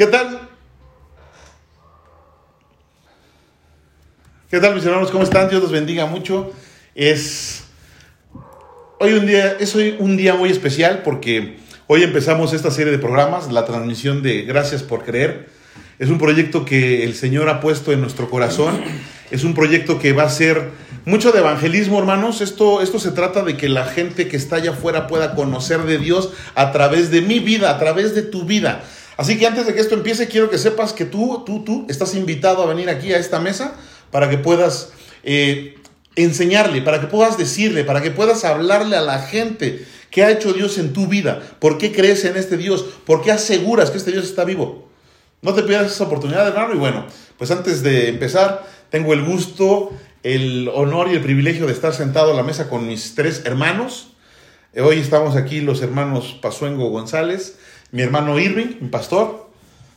¿Qué tal? ¿Qué tal mis hermanos? ¿Cómo están? Dios los bendiga mucho. Es hoy un día, es hoy un día muy especial porque hoy empezamos esta serie de programas, la transmisión de Gracias por Creer. Es un proyecto que el Señor ha puesto en nuestro corazón. Es un proyecto que va a ser mucho de evangelismo, hermanos. Esto, esto se trata de que la gente que está allá afuera pueda conocer de Dios a través de mi vida, a través de tu vida. Así que antes de que esto empiece, quiero que sepas que tú, tú, tú estás invitado a venir aquí a esta mesa para que puedas eh, enseñarle, para que puedas decirle, para que puedas hablarle a la gente qué ha hecho Dios en tu vida, por qué crees en este Dios, por qué aseguras que este Dios está vivo. No te pierdas esa oportunidad, hermano. Y bueno, pues antes de empezar, tengo el gusto, el honor y el privilegio de estar sentado a la mesa con mis tres hermanos. Hoy estamos aquí los hermanos Pazuengo González, mi hermano Irving, mi pastor,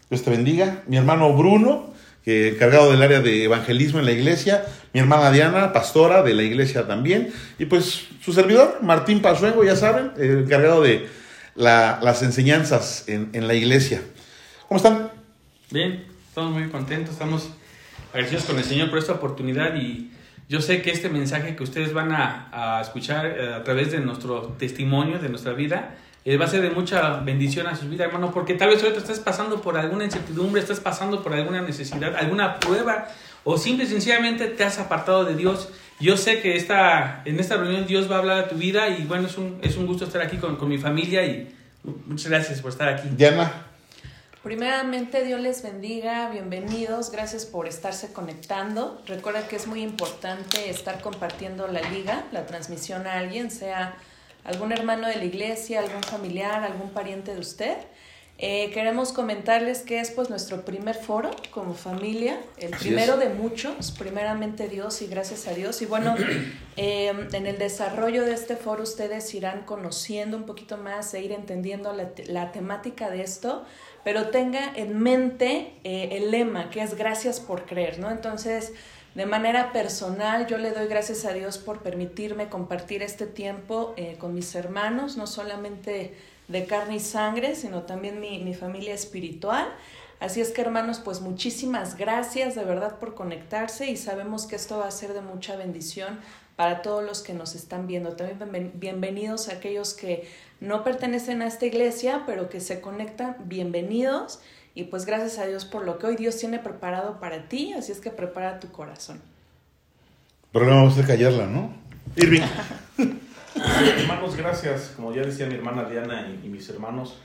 Dios te bendiga, mi hermano Bruno, que encargado del área de evangelismo en la iglesia, mi hermana Diana, pastora de la iglesia también, y pues su servidor, Martín Pazuengo, ya saben, encargado de las enseñanzas en, en la iglesia. ¿Cómo están? Bien, estamos muy contentos, estamos agradecidos con el Señor por esta oportunidad y yo sé que este mensaje que ustedes van a, a escuchar eh, a través de nuestro testimonio, de nuestra vida, eh, va a ser de mucha bendición a sus vidas, hermano, porque tal vez ahorita estás pasando por alguna incertidumbre, estás pasando por alguna necesidad, alguna prueba, o simple y sencillamente te has apartado de Dios. Yo sé que esta, en esta reunión Dios va a hablar a tu vida y bueno, es un, es un gusto estar aquí con, con mi familia y muchas gracias por estar aquí. Diana. Primeramente, Dios les bendiga, bienvenidos, gracias por estarse conectando. Recuerda que es muy importante estar compartiendo la liga, la transmisión a alguien, sea algún hermano de la iglesia, algún familiar, algún pariente de usted. Eh, queremos comentarles que es pues nuestro primer foro como familia, el Así primero es. de muchos, primeramente Dios y gracias a Dios. Y bueno, eh, en el desarrollo de este foro ustedes irán conociendo un poquito más e ir entendiendo la, te- la temática de esto, pero tenga en mente eh, el lema que es gracias por creer, ¿no? Entonces, de manera personal, yo le doy gracias a Dios por permitirme compartir este tiempo eh, con mis hermanos, no solamente de carne y sangre, sino también mi, mi familia espiritual. Así es que hermanos, pues muchísimas gracias de verdad por conectarse y sabemos que esto va a ser de mucha bendición para todos los que nos están viendo. También bienven- bienvenidos a aquellos que no pertenecen a esta iglesia, pero que se conectan, bienvenidos. Y pues gracias a Dios por lo que hoy Dios tiene preparado para ti, así es que prepara tu corazón. Pero no vamos a callarla, ¿no? Irving. Hermanos, gracias. Como ya decía mi hermana Diana y, y mis hermanos,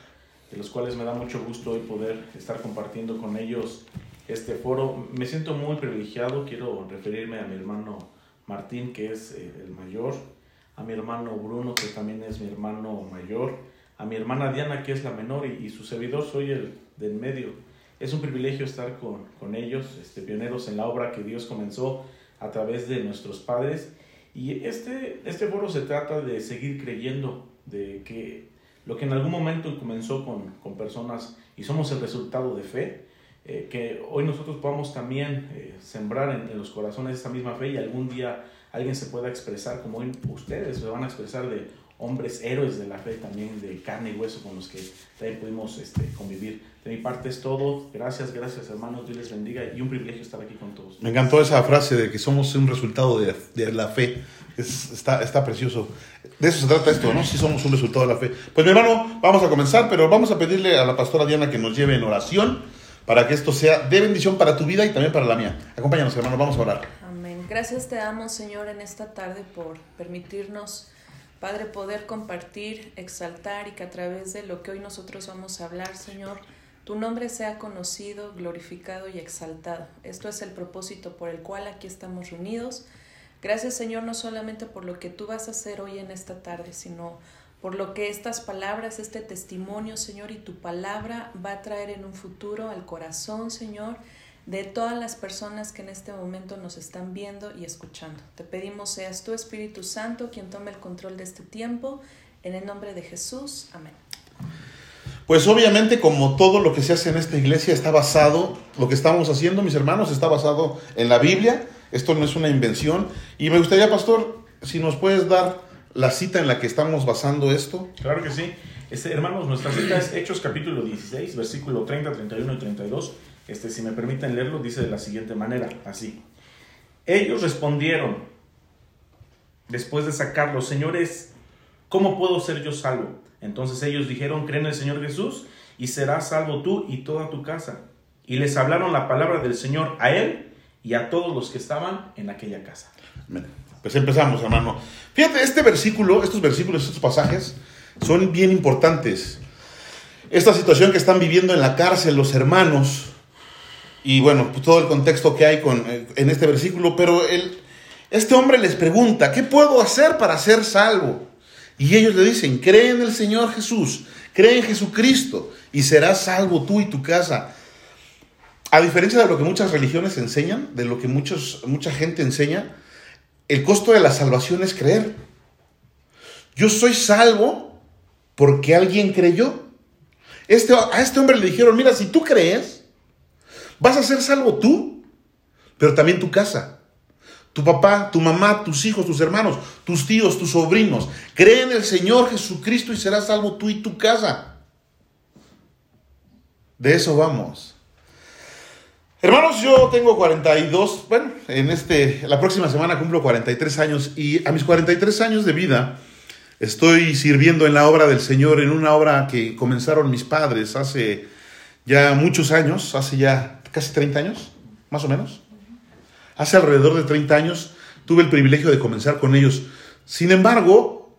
de los cuales me da mucho gusto hoy poder estar compartiendo con ellos este foro. Me siento muy privilegiado. Quiero referirme a mi hermano Martín, que es eh, el mayor, a mi hermano Bruno, que también es mi hermano mayor, a mi hermana Diana, que es la menor, y, y su servidor soy el del medio. Es un privilegio estar con, con ellos, este, pioneros en la obra que Dios comenzó a través de nuestros padres. Y este, este foro se trata de seguir creyendo, de que lo que en algún momento comenzó con, con personas y somos el resultado de fe, eh, que hoy nosotros podamos también eh, sembrar en, los corazones esa misma fe y algún día alguien se pueda expresar como ustedes se van a expresar de hombres héroes de la fe también, de carne y hueso con los que también pudimos este, convivir. De mi parte es todo. Gracias, gracias hermanos. Dios les bendiga y un privilegio estar aquí con todos. Me encantó esa frase de que somos un resultado de, de la fe. Es- está, está precioso. De eso se trata esto, ¿no? Sí somos un resultado de la fe. Pues mi hermano, vamos a comenzar, pero vamos a pedirle a la pastora Diana que nos lleve en oración para que esto sea de bendición para tu vida y también para la mía. Acompáñanos, hermano, vamos a orar. Amén. Gracias te damos, Señor, en esta tarde por permitirnos, Padre, poder compartir, exaltar y que a través de lo que hoy nosotros vamos a hablar, Señor, tu nombre sea conocido, glorificado y exaltado. Esto es el propósito por el cual aquí estamos reunidos. Gracias, Señor, no solamente por lo que tú vas a hacer hoy en esta tarde, sino por lo que estas palabras, este testimonio, Señor, y tu palabra va a traer en un futuro al corazón, Señor, de todas las personas que en este momento nos están viendo y escuchando. Te pedimos seas tú, Espíritu Santo, quien tome el control de este tiempo. En el nombre de Jesús. Amén. Pues obviamente como todo lo que se hace en esta iglesia está basado, lo que estamos haciendo, mis hermanos, está basado en la Biblia. Esto no es una invención. Y me gustaría, pastor, si nos puedes dar la cita en la que estamos basando esto. Claro que sí. Este, hermanos, nuestra cita es Hechos capítulo 16, versículo 30, 31 y 32. Este, si me permiten leerlo, dice de la siguiente manera, así. Ellos respondieron, después de sacarlos, señores, ¿cómo puedo ser yo salvo? Entonces ellos dijeron, creen en el Señor Jesús y serás salvo tú y toda tu casa. Y les hablaron la palabra del Señor a él y a todos los que estaban en aquella casa. Pues empezamos, hermano. Fíjate, este versículo, estos versículos, estos pasajes son bien importantes. Esta situación que están viviendo en la cárcel los hermanos, y bueno, pues todo el contexto que hay con, eh, en este versículo, pero el, este hombre les pregunta, ¿qué puedo hacer para ser salvo? Y ellos le dicen, cree en el Señor Jesús, cree en Jesucristo y serás salvo tú y tu casa. A diferencia de lo que muchas religiones enseñan, de lo que muchos, mucha gente enseña, el costo de la salvación es creer. Yo soy salvo porque alguien creyó. Este, a este hombre le dijeron, mira, si tú crees, vas a ser salvo tú, pero también tu casa. Tu papá, tu mamá, tus hijos, tus hermanos, tus tíos, tus sobrinos. Cree en el Señor Jesucristo y serás salvo tú y tu casa. De eso vamos. Hermanos, yo tengo 42, bueno, en este, la próxima semana cumplo 43 años y a mis 43 años de vida estoy sirviendo en la obra del Señor, en una obra que comenzaron mis padres hace ya muchos años, hace ya casi 30 años, más o menos. Hace alrededor de 30 años tuve el privilegio de comenzar con ellos. Sin embargo,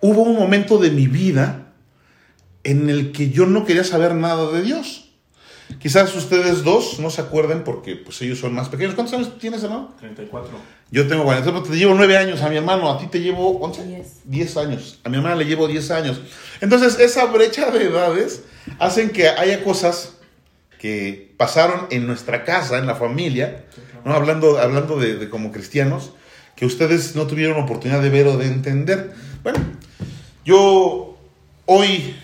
hubo un momento de mi vida en el que yo no quería saber nada de Dios. Quizás ustedes dos no se acuerden porque pues ellos son más pequeños. ¿Cuántos años tienes, hermano? 34. Yo tengo 40. Te llevo 9 años a mi hermano. A ti te llevo 11. 10. 10 años. A mi hermana le llevo 10 años. Entonces, esa brecha de edades hacen que haya cosas que pasaron en nuestra casa, en la familia, ¿no? hablando, hablando de, como cristianos, que ustedes no tuvieron oportunidad de ver o de entender. Bueno, yo hoy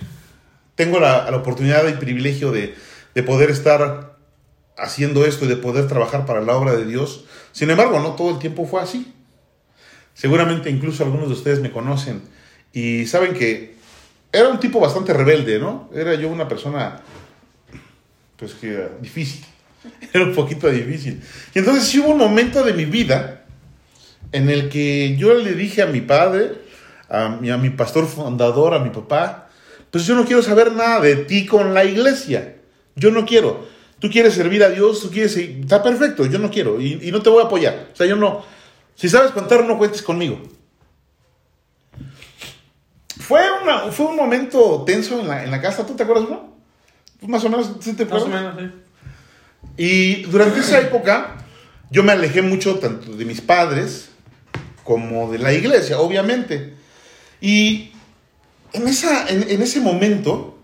tengo la, la oportunidad y privilegio de, de poder estar haciendo esto y de poder trabajar para la obra de Dios. Sin embargo, no todo el tiempo fue así. Seguramente incluso algunos de ustedes me conocen y saben que era un tipo bastante rebelde, ¿no? Era yo una persona, pues que era difícil, era un poquito difícil. Y entonces sí hubo un momento de mi vida en el que yo le dije a mi padre, a mi, a mi pastor fundador, a mi papá, pues yo no quiero saber nada de ti con la iglesia. Yo no quiero. Tú quieres servir a Dios, tú quieres... Está perfecto, yo no quiero y, y no te voy a apoyar. O sea, yo no... Si sabes contar, no cuentes conmigo. Fue, una, fue un momento tenso en la, en la casa, ¿tú te acuerdas, no? Pues más o menos, ¿sí te Más acuerdas? o menos, sí. Y durante esa época yo me alejé mucho tanto de mis padres como de la iglesia, obviamente. Y en, esa, en, en ese momento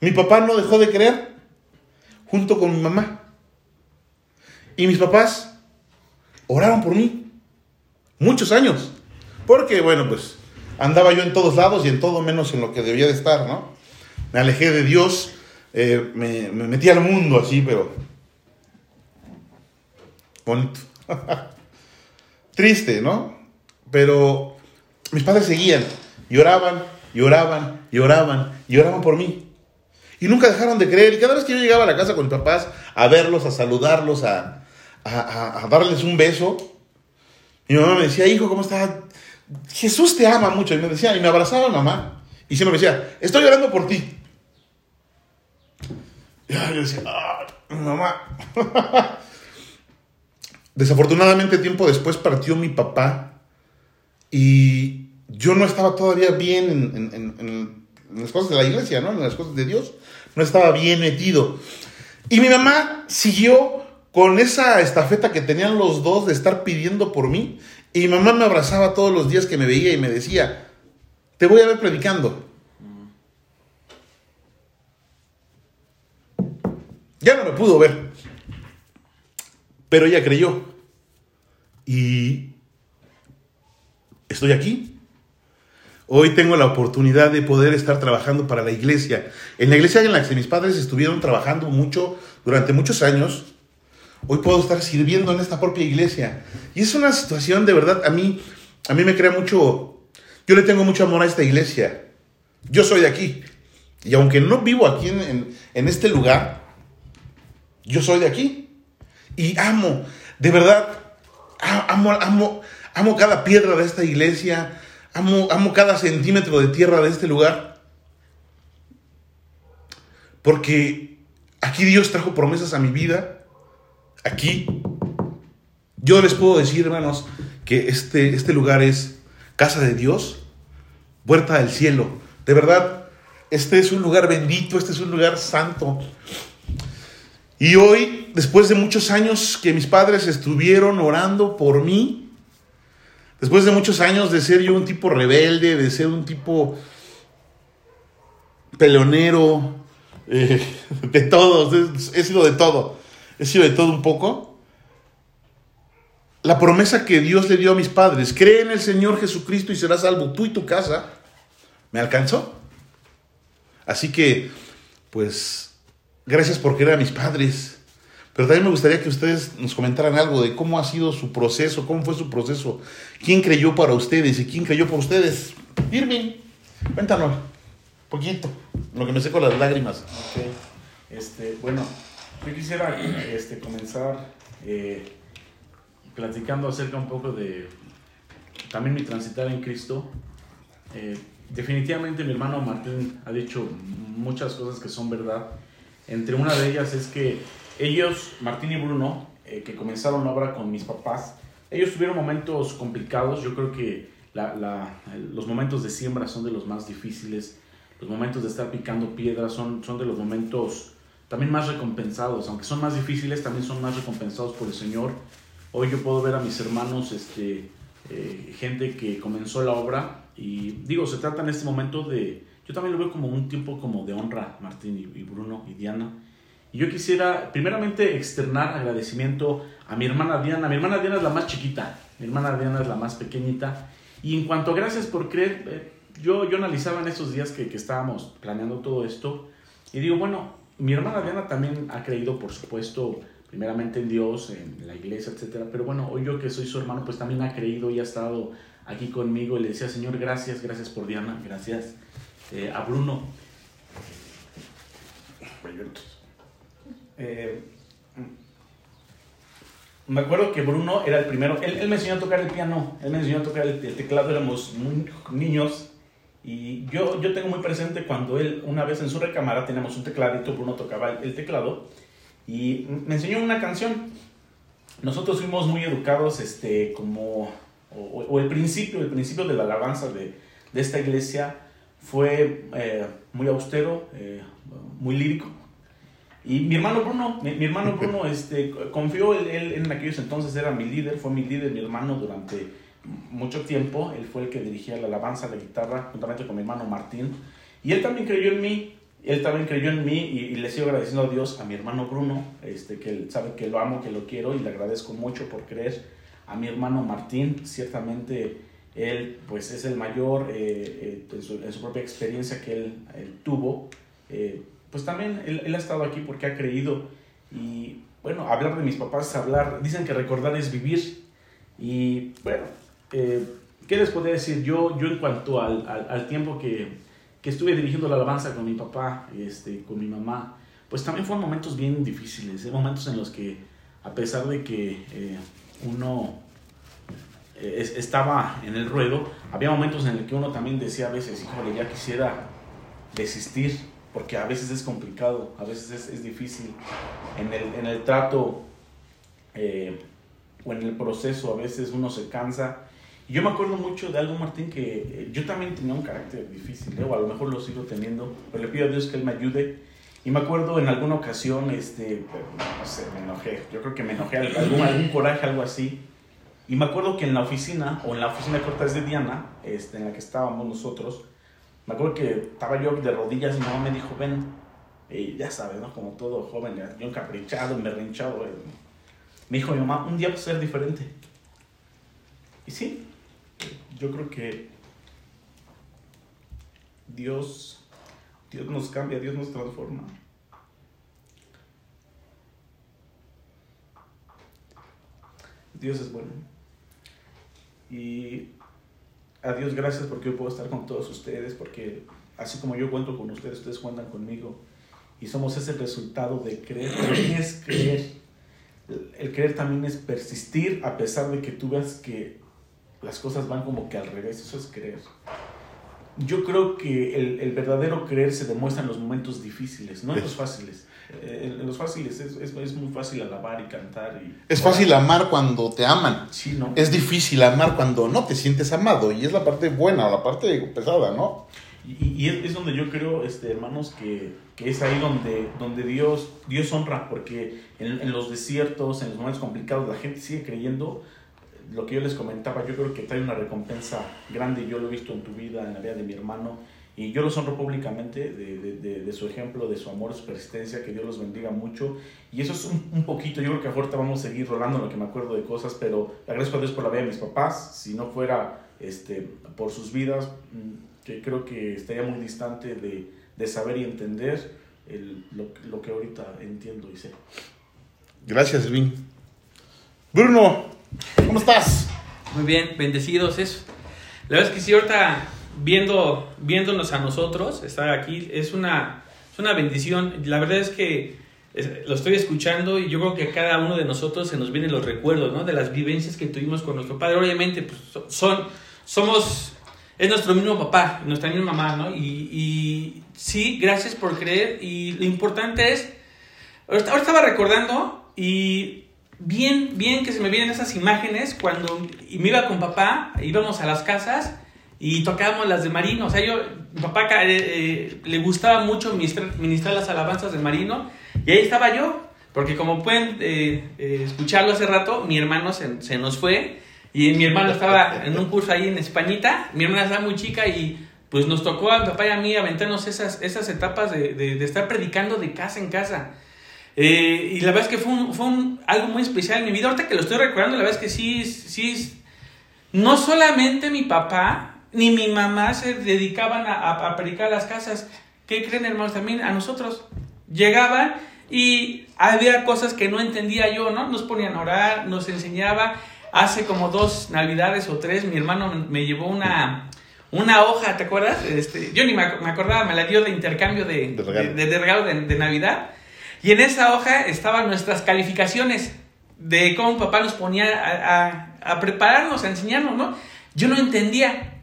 mi papá no dejó de creer junto con mi mamá. Y mis papás oraron por mí muchos años. Porque, bueno, pues andaba yo en todos lados y en todo menos en lo que debía de estar, ¿no? Me alejé de Dios, eh, me, me metí al mundo así, pero bonito. Triste, ¿no? Pero mis padres seguían, lloraban, lloraban, lloraban, lloraban por mí. Y nunca dejaron de creer. Y cada vez que yo llegaba a la casa con mis papás a verlos, a saludarlos, a- a darles un beso, mi mamá me decía, hijo, ¿cómo estás? Jesús te ama mucho. Y me decía, y me abrazaba mamá. Y siempre me decía, estoy llorando por ti. Yo decía, ah, mamá. Desafortunadamente, tiempo después partió mi papá. Y yo no estaba todavía bien en, en- en- en- en las cosas de la iglesia, ¿no? En las cosas de Dios. No estaba bien metido. Y mi mamá siguió con esa estafeta que tenían los dos de estar pidiendo por mí. Y mi mamá me abrazaba todos los días que me veía y me decía, te voy a ver predicando. Ya no me pudo ver. Pero ella creyó. Y estoy aquí. Hoy tengo la oportunidad de poder estar trabajando para la iglesia. En la iglesia en la que mis padres estuvieron trabajando mucho durante muchos años, hoy puedo estar sirviendo en esta propia iglesia. Y es una situación de verdad, a mí, a mí me crea mucho, Yo le tengo mucho amor a esta iglesia. Yo soy de aquí. Y aunque no vivo aquí en, en este lugar, yo soy de aquí. Y amo, de verdad, amo, amo, amo cada piedra de esta iglesia. Amo, amo cada centímetro de tierra de este lugar. Porque aquí Dios trajo promesas a mi vida. Aquí. Yo les puedo decir, hermanos, que este, este lugar es casa de Dios, puerta del cielo. De verdad, este es un lugar bendito, este es un lugar santo. Y hoy, después de muchos años que mis padres estuvieron orando por mí, después de muchos años de ser yo un tipo rebelde, de ser un tipo peleonero, eh, de todo, he sido de todo, he sido de todo un poco. La promesa que Dios le dio a mis padres, cree en el Señor Jesucristo y serás salvo tú y tu casa, me alcanzó. Así que, pues, Gracias por querer a mis padres. Pero también me gustaría que ustedes nos comentaran algo de cómo ha sido su proceso, cómo fue su proceso, quién creyó para ustedes y quién creyó por ustedes. Irving, cuéntanos, poquito, lo que me sé con las lágrimas. Este, bueno, yo quisiera este, comenzar eh, platicando acerca un poco de también mi transitar en Cristo. Eh, definitivamente mi hermano Martín ha dicho muchas cosas que son verdad entre una de ellas es que ellos, Martín y Bruno, eh, que comenzaron la obra con mis papás, ellos tuvieron momentos complicados. Yo creo que los momentos de siembra son de los más difíciles. Los momentos de estar picando piedras son, son de los momentos también más recompensados. Aunque son más difíciles, también son más recompensados por el Señor. Hoy yo puedo ver a mis hermanos, este, eh, gente que comenzó la obra. Y digo, se trata en este momento de, yo también lo veo como un tiempo como de honra, Martín y, Bruno y Diana. Y yo quisiera primeramente externar agradecimiento a mi hermana Diana. Mi hermana Diana es la más chiquita, mi hermana Diana es la más pequeñita. Y en cuanto a gracias por creer, eh, yo, yo analizaba en esos días que, que estábamos planeando todo esto y digo, bueno, mi hermana Diana también ha creído, por supuesto, primeramente en Dios, en la iglesia, etc. Pero bueno, hoy yo que soy su hermano, pues también ha creído y ha estado aquí conmigo y le decía, Señor, gracias, gracias por Diana, gracias eh, a Bruno. Eh, me acuerdo que Bruno era el primero, él, me enseñó a tocar el piano, él me enseñó a tocar el, teclado, éramos niños. Y yo, yo tengo muy presente cuando él, una vez en su recámara teníamos un tecladito, Bruno tocaba el, teclado. Y me enseñó una canción. Nosotros fuimos muy educados, este, como, o, el principio, el principio de la alabanza de, de esta iglesia fue eh, muy austero, eh, muy lírico. Y mi hermano Bruno, mi, hermano Bruno este, confió, él, en aquellos entonces era mi líder, fue mi líder, mi hermano durante mucho tiempo. Él fue el que dirigía la alabanza, la guitarra, juntamente con mi hermano Martín. Y él también creyó en mí, él también creyó en mí y, le sigo agradeciendo a Dios, a mi hermano Bruno, este, que él sabe que lo amo, que lo quiero y le agradezco mucho por creer. A mi hermano Martín, ciertamente él pues es el mayor eh, eh, en, su, propia experiencia que él, tuvo. Eh, pues también él, ha estado aquí porque ha creído. Y bueno, hablar de mis papás, hablar, dicen que recordar es vivir. Y bueno, ¿qué les podría decir? Yo, yo en cuanto al, al, tiempo que, que, estuve dirigiendo la alabanza con mi papá, este, con mi mamá, pues también fueron momentos bien difíciles, momentos en los que a pesar de que uno estaba en el ruedo, había momentos en el que uno también decía a veces, híjole, ya quisiera desistir, porque a veces es complicado, a veces es, difícil. En el, en el trato eh, o en el proceso a veces uno se cansa. Y yo me acuerdo mucho de algo, Martín, que eh, yo también tenía un carácter difícil, ¿eh? o a lo mejor lo sigo teniendo, pero le pido a Dios que Él me ayude. Y me acuerdo en alguna ocasión, este, no sé, me enojé, yo creo que me enojé, algún, algún coraje, algo así y me acuerdo que en la oficina, o en la oficina corta de Diana, este, en la que estábamos nosotros, me acuerdo que estaba yo de rodillas y mi mamá me dijo, ven, y ya sabes, ¿no? Como todo joven, yo encaprichado, emberrinchado. Eh. Me dijo mi mamá, un día va a ser diferente. Y sí, yo creo que Dios, Dios nos cambia, Dios nos transforma. Dios es bueno. Y a Dios gracias porque hoy puedo estar con todos ustedes, porque así como yo cuento con ustedes, ustedes cuentan conmigo. Y somos ese resultado de creer. es creer. El creer también es persistir a pesar de que tú veas que las cosas van como que al revés. Eso es creer. Yo creo que el, el verdadero creer se demuestra en los momentos difíciles, no en los fáciles. Eh, en, los fáciles es, es, es, muy fácil alabar y cantar. Y, es fácil amar cuando te aman. Sí, ¿no? Es difícil amar cuando no te sientes amado. Y es la parte buena, la parte pesada, ¿no? Y, y es, es, donde yo creo, este, hermanos, que, que, es ahí donde, donde Dios, Dios honra, porque en, en, los desiertos, en los momentos complicados, la gente sigue creyendo. Lo que yo les comentaba, yo creo que trae una recompensa grande, yo lo he visto en tu vida, en la vida de mi hermano, y yo los honro públicamente de, de, de, su ejemplo, de su amor, su persistencia, que Dios los bendiga mucho. Y eso es un, poquito, yo creo que ahorita vamos a seguir rolando lo que me acuerdo de cosas, pero agradezco a Dios por la vida de mis papás. Si no fuera este, por sus vidas, mm, que creo que estaría muy distante de, de saber y entender lo, lo, que ahorita entiendo y sé. Gracias, Elvin. Bruno, ¿cómo estás? Muy bien, bendecidos. Eso. La verdad es que sí, ahorita viendo, viéndonos a nosotros, estar aquí, es una, es una bendición. La verdad es que lo estoy escuchando y yo creo que a cada uno de nosotros se nos vienen los recuerdos, ¿no? De las vivencias que tuvimos con nuestro padre. Obviamente, pues, son, somos, es nuestro mismo papá, nuestra misma mamá, ¿no? Y, y sí, gracias por creer. Y lo importante es, ahora estaba recordando y bien, bien que se me vienen esas imágenes cuando me iba con papá, íbamos a las casas y tocábamos las de Marino. O sea, yo, papá eh, eh, le gustaba mucho ministrar, las alabanzas de Marino y ahí estaba yo, porque como pueden eh, escucharlo hace rato, mi hermano se, se, nos fue y mi hermano estaba en un curso ahí en Españita, mi hermana estaba muy chica y pues nos tocó a mi papá y a mí aventarnos esas, esas etapas de, de estar predicando de casa en casa. Eh, y la verdad es que fue, un, fue un, algo muy especial en mi vida. Ahorita que lo estoy recordando, la verdad es que sí, sí, no solamente mi papá, ni mi mamá se dedicaban a, a, a predicar las casas. ¿Qué creen, hermanos? También a nosotros. Llegaban y había cosas que no entendía yo, ¿no? Nos ponían a orar, nos enseñaba. Hace como dos navidades o tres, mi hermano me llevó una, una hoja, ¿te acuerdas? Este, yo ni me, acordaba, me la dio de intercambio de, de regalo de, de, regalo de, de Navidad. Y en esa hoja estaban nuestras calificaciones de cómo papá nos ponía a, a, a prepararnos, a enseñarnos, ¿no? Yo no entendía.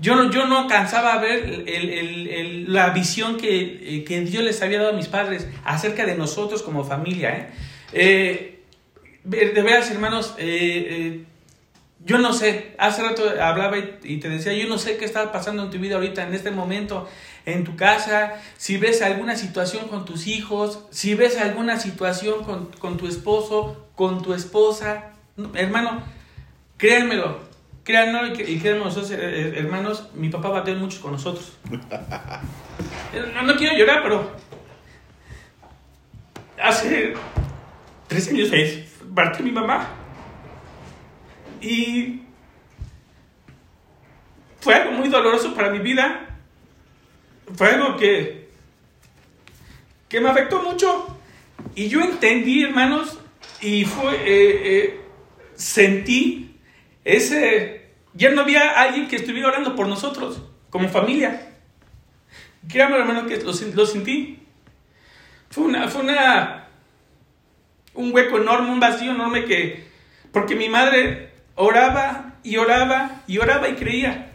Yo no, yo no alcanzaba a ver el, el, el, la visión que, eh, que, Dios les había dado a mis padres acerca de nosotros como familia. ¿eh? Eh, de veras, hermanos, eh, yo no sé, hace rato hablaba y, te decía, yo no sé qué está pasando en tu vida ahorita, en este momento, en tu casa, si ves alguna situación con tus hijos, si ves alguna situación con, con tu esposo, con tu esposa, hermano, créanmelo, Créanlo y, créanme nosotros, eh, hermanos, mi papá bateó mucho con nosotros. no, no, quiero llorar, pero hace tres años partió mi mamá. Y fue algo muy doloroso para mi vida. Fue algo que, que me afectó mucho. Y yo entendí, hermanos, y fue, eh, eh, sentí ese ya no había alguien que estuviera orando por nosotros, como familia. Créame, hermano, que lo, lo sentí. Fue una, fue una, un hueco enorme, un vacío enorme que, porque mi madre oraba y oraba y oraba y creía.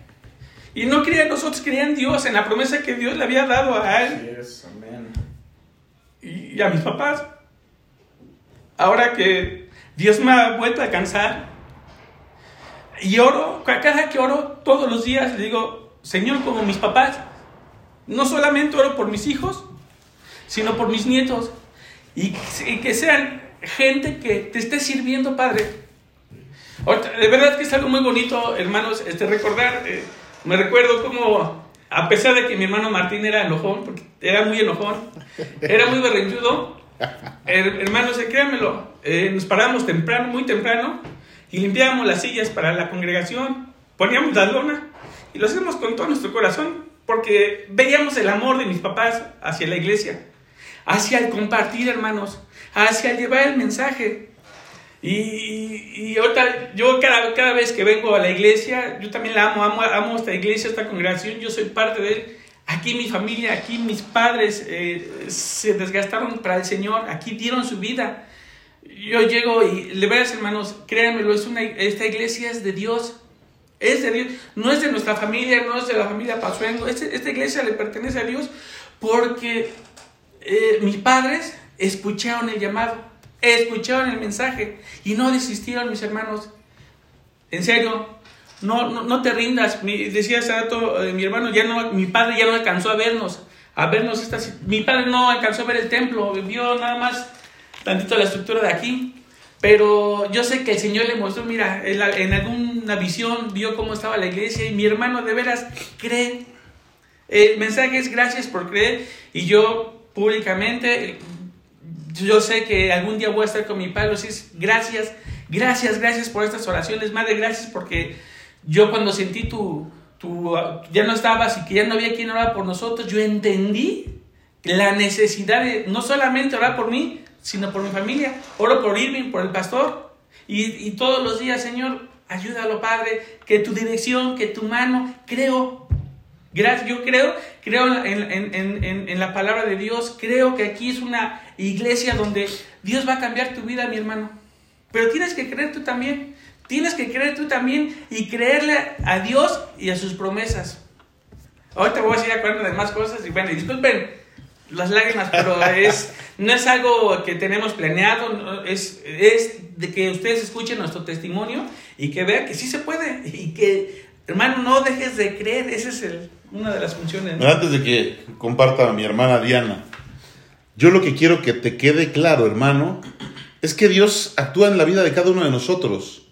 Y no creía en nosotros, creía en Dios, en la promesa que Dios le había dado a él. Yes, amen. Y, y a mis papás. Ahora que Dios me ha vuelto a cansar, y oro, cada que oro todos los días, le digo, Señor, como mis papás, no solamente oro por mis hijos, sino por mis nietos. Y, y que sean gente que te esté sirviendo, Padre. De verdad que es algo muy bonito, hermanos, este, recordar. Eh, me recuerdo como, a pesar de que mi hermano Martín era enojón, porque era muy enojón, era muy berrinchudo, her, hermanos, créanmelo, eh, nos paramos temprano, muy temprano, y limpiábamos las sillas para la congregación, poníamos la lona y lo hacíamos con todo nuestro corazón porque veíamos el amor de mis papás hacia la iglesia, hacia el compartir, hermanos, hacia el llevar el mensaje. Y, y ahorita, yo cada, cada vez que vengo a la iglesia, yo también la amo, amo, amo esta iglesia, esta congregación, yo soy parte de él. Aquí mi familia, aquí mis padres eh, se desgastaron para el Señor, aquí dieron su vida. Yo llego y le veas hermanos, créanmelo, es una, esta iglesia es de Dios, es de Dios, no es de nuestra familia, no es de la familia Pazuengo, este, esta iglesia le pertenece a Dios porque eh, mis padres escucharon el llamado, escucharon el mensaje y no desistieron mis hermanos. En serio, no, no, no te rindas. Mi, decía hace rato eh, mi hermano, ya no, mi padre ya no alcanzó a vernos, a vernos estas, mi padre no alcanzó a ver el templo, vio nada más tantito la estructura de aquí. Pero yo sé que el Señor le mostró, mira, en, en alguna visión vio cómo estaba la iglesia y mi hermano de veras cree. El mensaje es gracias por creer y yo públicamente, yo sé que algún día voy a estar con mi padre, gracias, gracias, gracias por estas oraciones, madre, gracias porque yo cuando sentí tu, tu ya no estabas y que ya no había quien orar por nosotros, yo entendí la necesidad de no solamente orar por mí, sino por mi familia. Oro por Irving, por el pastor. Y, y, todos los días, Señor, ayúdalo, Padre, que tu dirección, que tu mano, creo. Gracias, yo creo, creo en, en, en, en, la palabra de Dios, creo que aquí es una iglesia donde Dios va a cambiar tu vida, mi hermano. Pero tienes que creer tú también, tienes que creer tú también y creerle a Dios y a sus promesas. Ahorita voy a seguir acordando de más cosas y bueno, disculpen, las lágrimas, pero es, no es algo que tenemos planeado, es, es de que ustedes escuchen nuestro testimonio y que vean que sí se puede y que, hermano, no dejes de creer, esa es el, una de las funciones. Antes de que comparta mi hermana Diana, yo lo que quiero que te quede claro, hermano, es que Dios actúa en la vida de cada uno de nosotros.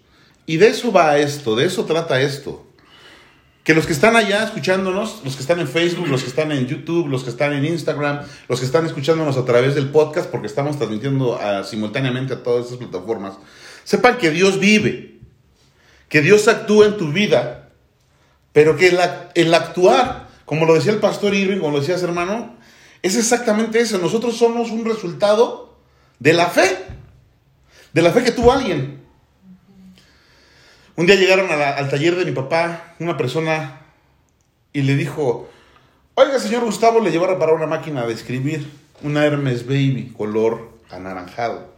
Y de eso va esto, de eso trata esto. Que los que están allá escuchándonos, los que están en Facebook, los que están en YouTube, los que están en Instagram, los que están escuchándonos a través del podcast, porque estamos transmitiendo a, simultáneamente a todas estas plataformas, sepan que Dios vive, que Dios actúa en tu vida, pero que el, actuar, como lo decía el pastor Irving, como lo decías hermano, es exactamente eso. Nosotros somos un resultado de la fe, de la fe que tuvo alguien. Un día llegaron al taller de mi papá una persona y le dijo, oiga señor Gustavo, le llevó a reparar una máquina de escribir, una Hermes Baby, color anaranjado.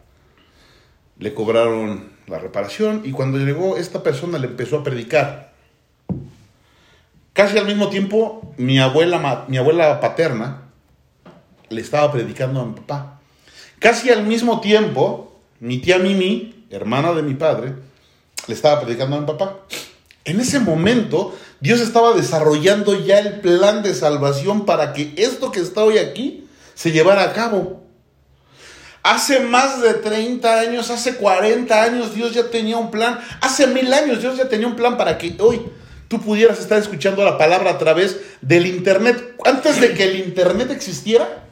Le cobraron la reparación y cuando llegó esta persona le empezó a predicar. Casi al mismo tiempo, mi abuela, mi abuela paterna le estaba predicando a mi papá. Casi al mismo tiempo, mi tía Mimi, hermana de mi padre, le estaba predicando a mi papá. En ese momento, Dios estaba desarrollando ya el plan de salvación para que esto que está hoy aquí se llevara a cabo. Hace más de 30 años, hace 40 años, Dios ya tenía un plan. Hace mil años, Dios ya tenía un plan para que hoy tú pudieras estar escuchando la palabra a través del Internet. Antes de que el Internet existiera,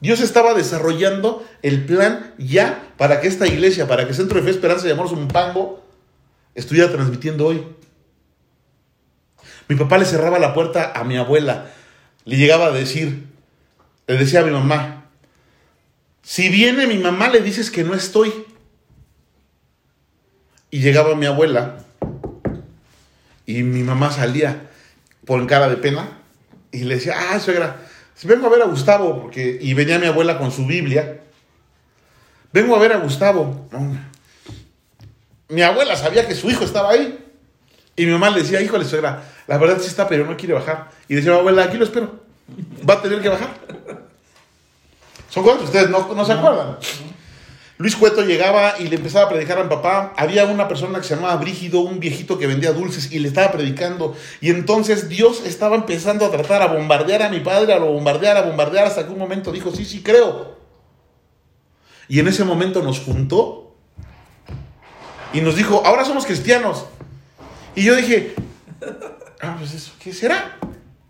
Dios estaba desarrollando el plan ya para que esta iglesia, para que Centro de Fe Esperanza de Amor Pango estuviera transmitiendo hoy. Mi papá le cerraba la puerta a mi abuela. Le llegaba a decir, le decía a mi mamá, si viene mi mamá le dices que no estoy. Y llegaba mi abuela y mi mamá salía por cara de pena y le decía, ah, suegra, vengo a ver a Gustavo, porque, y venía mi abuela con su Biblia, vengo a ver a Gustavo. Mi abuela sabía que su hijo estaba ahí. Y mi mamá le decía, híjole, suegra, la verdad sí está, pero no quiere bajar. Y decía, abuela, aquí lo espero. Va a tener que bajar. Son cosas que ustedes no, no se acuerdan. Luis Cueto llegaba y le empezaba a predicar a mi papá. Había una persona que se llamaba Brígido, un viejito que vendía dulces y le estaba predicando. Y entonces Dios estaba empezando a tratar a bombardear a mi padre, a lo bombardear, a bombardear, hasta que un momento dijo, sí, sí, creo. Y en ese momento nos juntó y nos dijo, ahora somos cristianos. Y yo dije, ah, pues eso, ¿qué será?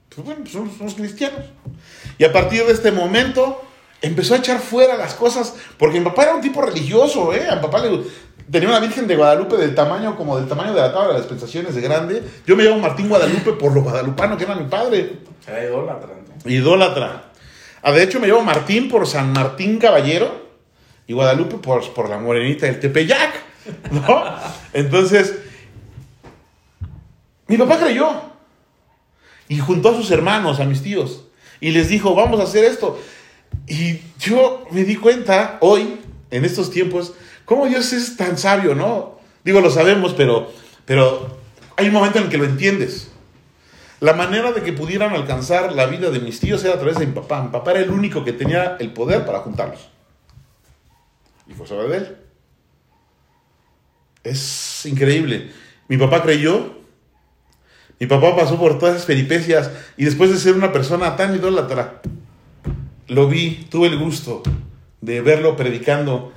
Pues bueno, pues somos, somos cristianos. Y a partir de este momento empezó a echar fuera las cosas, porque mi papá era un tipo religioso, ¿eh? A mi papá le, tenía una Virgen de Guadalupe del tamaño, como del tamaño de la tabla de las dispensaciones de grande. Yo me llamo Martín Guadalupe por lo guadalupano que era mi padre. Era idólatra. ¿no? Idólatra. Ah, de hecho, me llamo Martín por San Martín Caballero. y Guadalupe por, por la morenita del Tepeyac, ¿no? Entonces, mi papá creyó y juntó a sus hermanos, a mis tíos, y les dijo, vamos a hacer esto. Y yo me di cuenta hoy, en estos tiempos, cómo Dios es tan sabio, ¿no? Digo, lo sabemos, pero, pero hay un momento en el que lo entiendes. La manera de que pudieran alcanzar la vida de mis tíos era a través de mi papá. Mi papá era el único que tenía el poder para juntarlos. Y fue sobre él. Es increíble. Mi papá creyó. Mi papá pasó por todas esas peripecias y después de ser una persona tan idólatra, lo vi, tuve el gusto de verlo predicando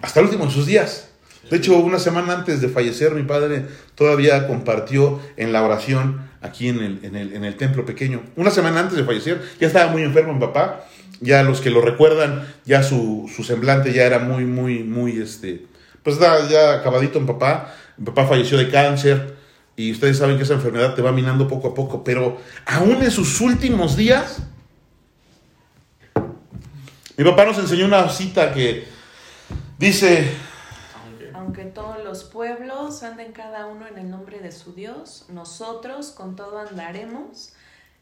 hasta el último de sus días. De hecho, una semana antes de fallecer, mi padre todavía compartió en la oración aquí en el, en el, en el templo pequeño. Una semana antes de fallecer, ya estaba muy enfermo mi papá. Ya los que lo recuerdan, ya su, su semblante ya era muy, muy, muy, este, pues da, ya acabadito mi papá. Papá falleció de cáncer y ustedes saben que esa enfermedad te va minando poco a poco, pero aún en sus últimos días, mi papá nos enseñó una cita que dice, Aunque todos los pueblos anden cada uno en el nombre de su Dios, nosotros con todo andaremos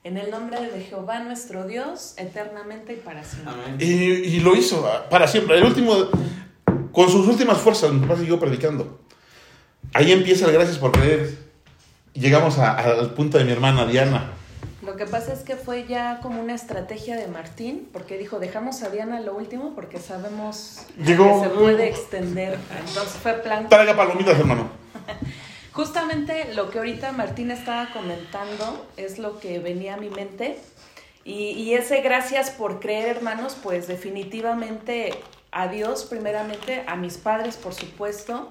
en el nombre de Jehová nuestro Dios, eternamente y para siempre. Amén. y, y lo hizo ah, para siempre. El último, con sus últimas fuerzas, mi papá siguió predicando. Ahí empieza el gracias por creer. Llegamos a- al punto de mi hermana Diana. Lo que pasa es que fue ya como una estrategia de Martín, porque dijo, dejamos a Diana lo último porque sabemos Llegó- que se puede extender. Entonces fue plan Traiga palomitas, hermano. Justamente lo que ahorita Martín estaba comentando es lo que venía a mi mente. Y, y ese gracias por creer, hermanos, pues definitivamente a Dios, primeramente, a mis padres, por supuesto,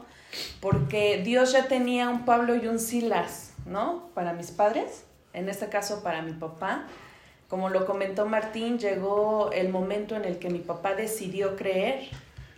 porque Dios ya tenía un Pablo y un Silas, ¿no? Para mis padres, en este caso para mi papá. Como lo comentó Martín, llegó el momento en el que mi papá decidió creer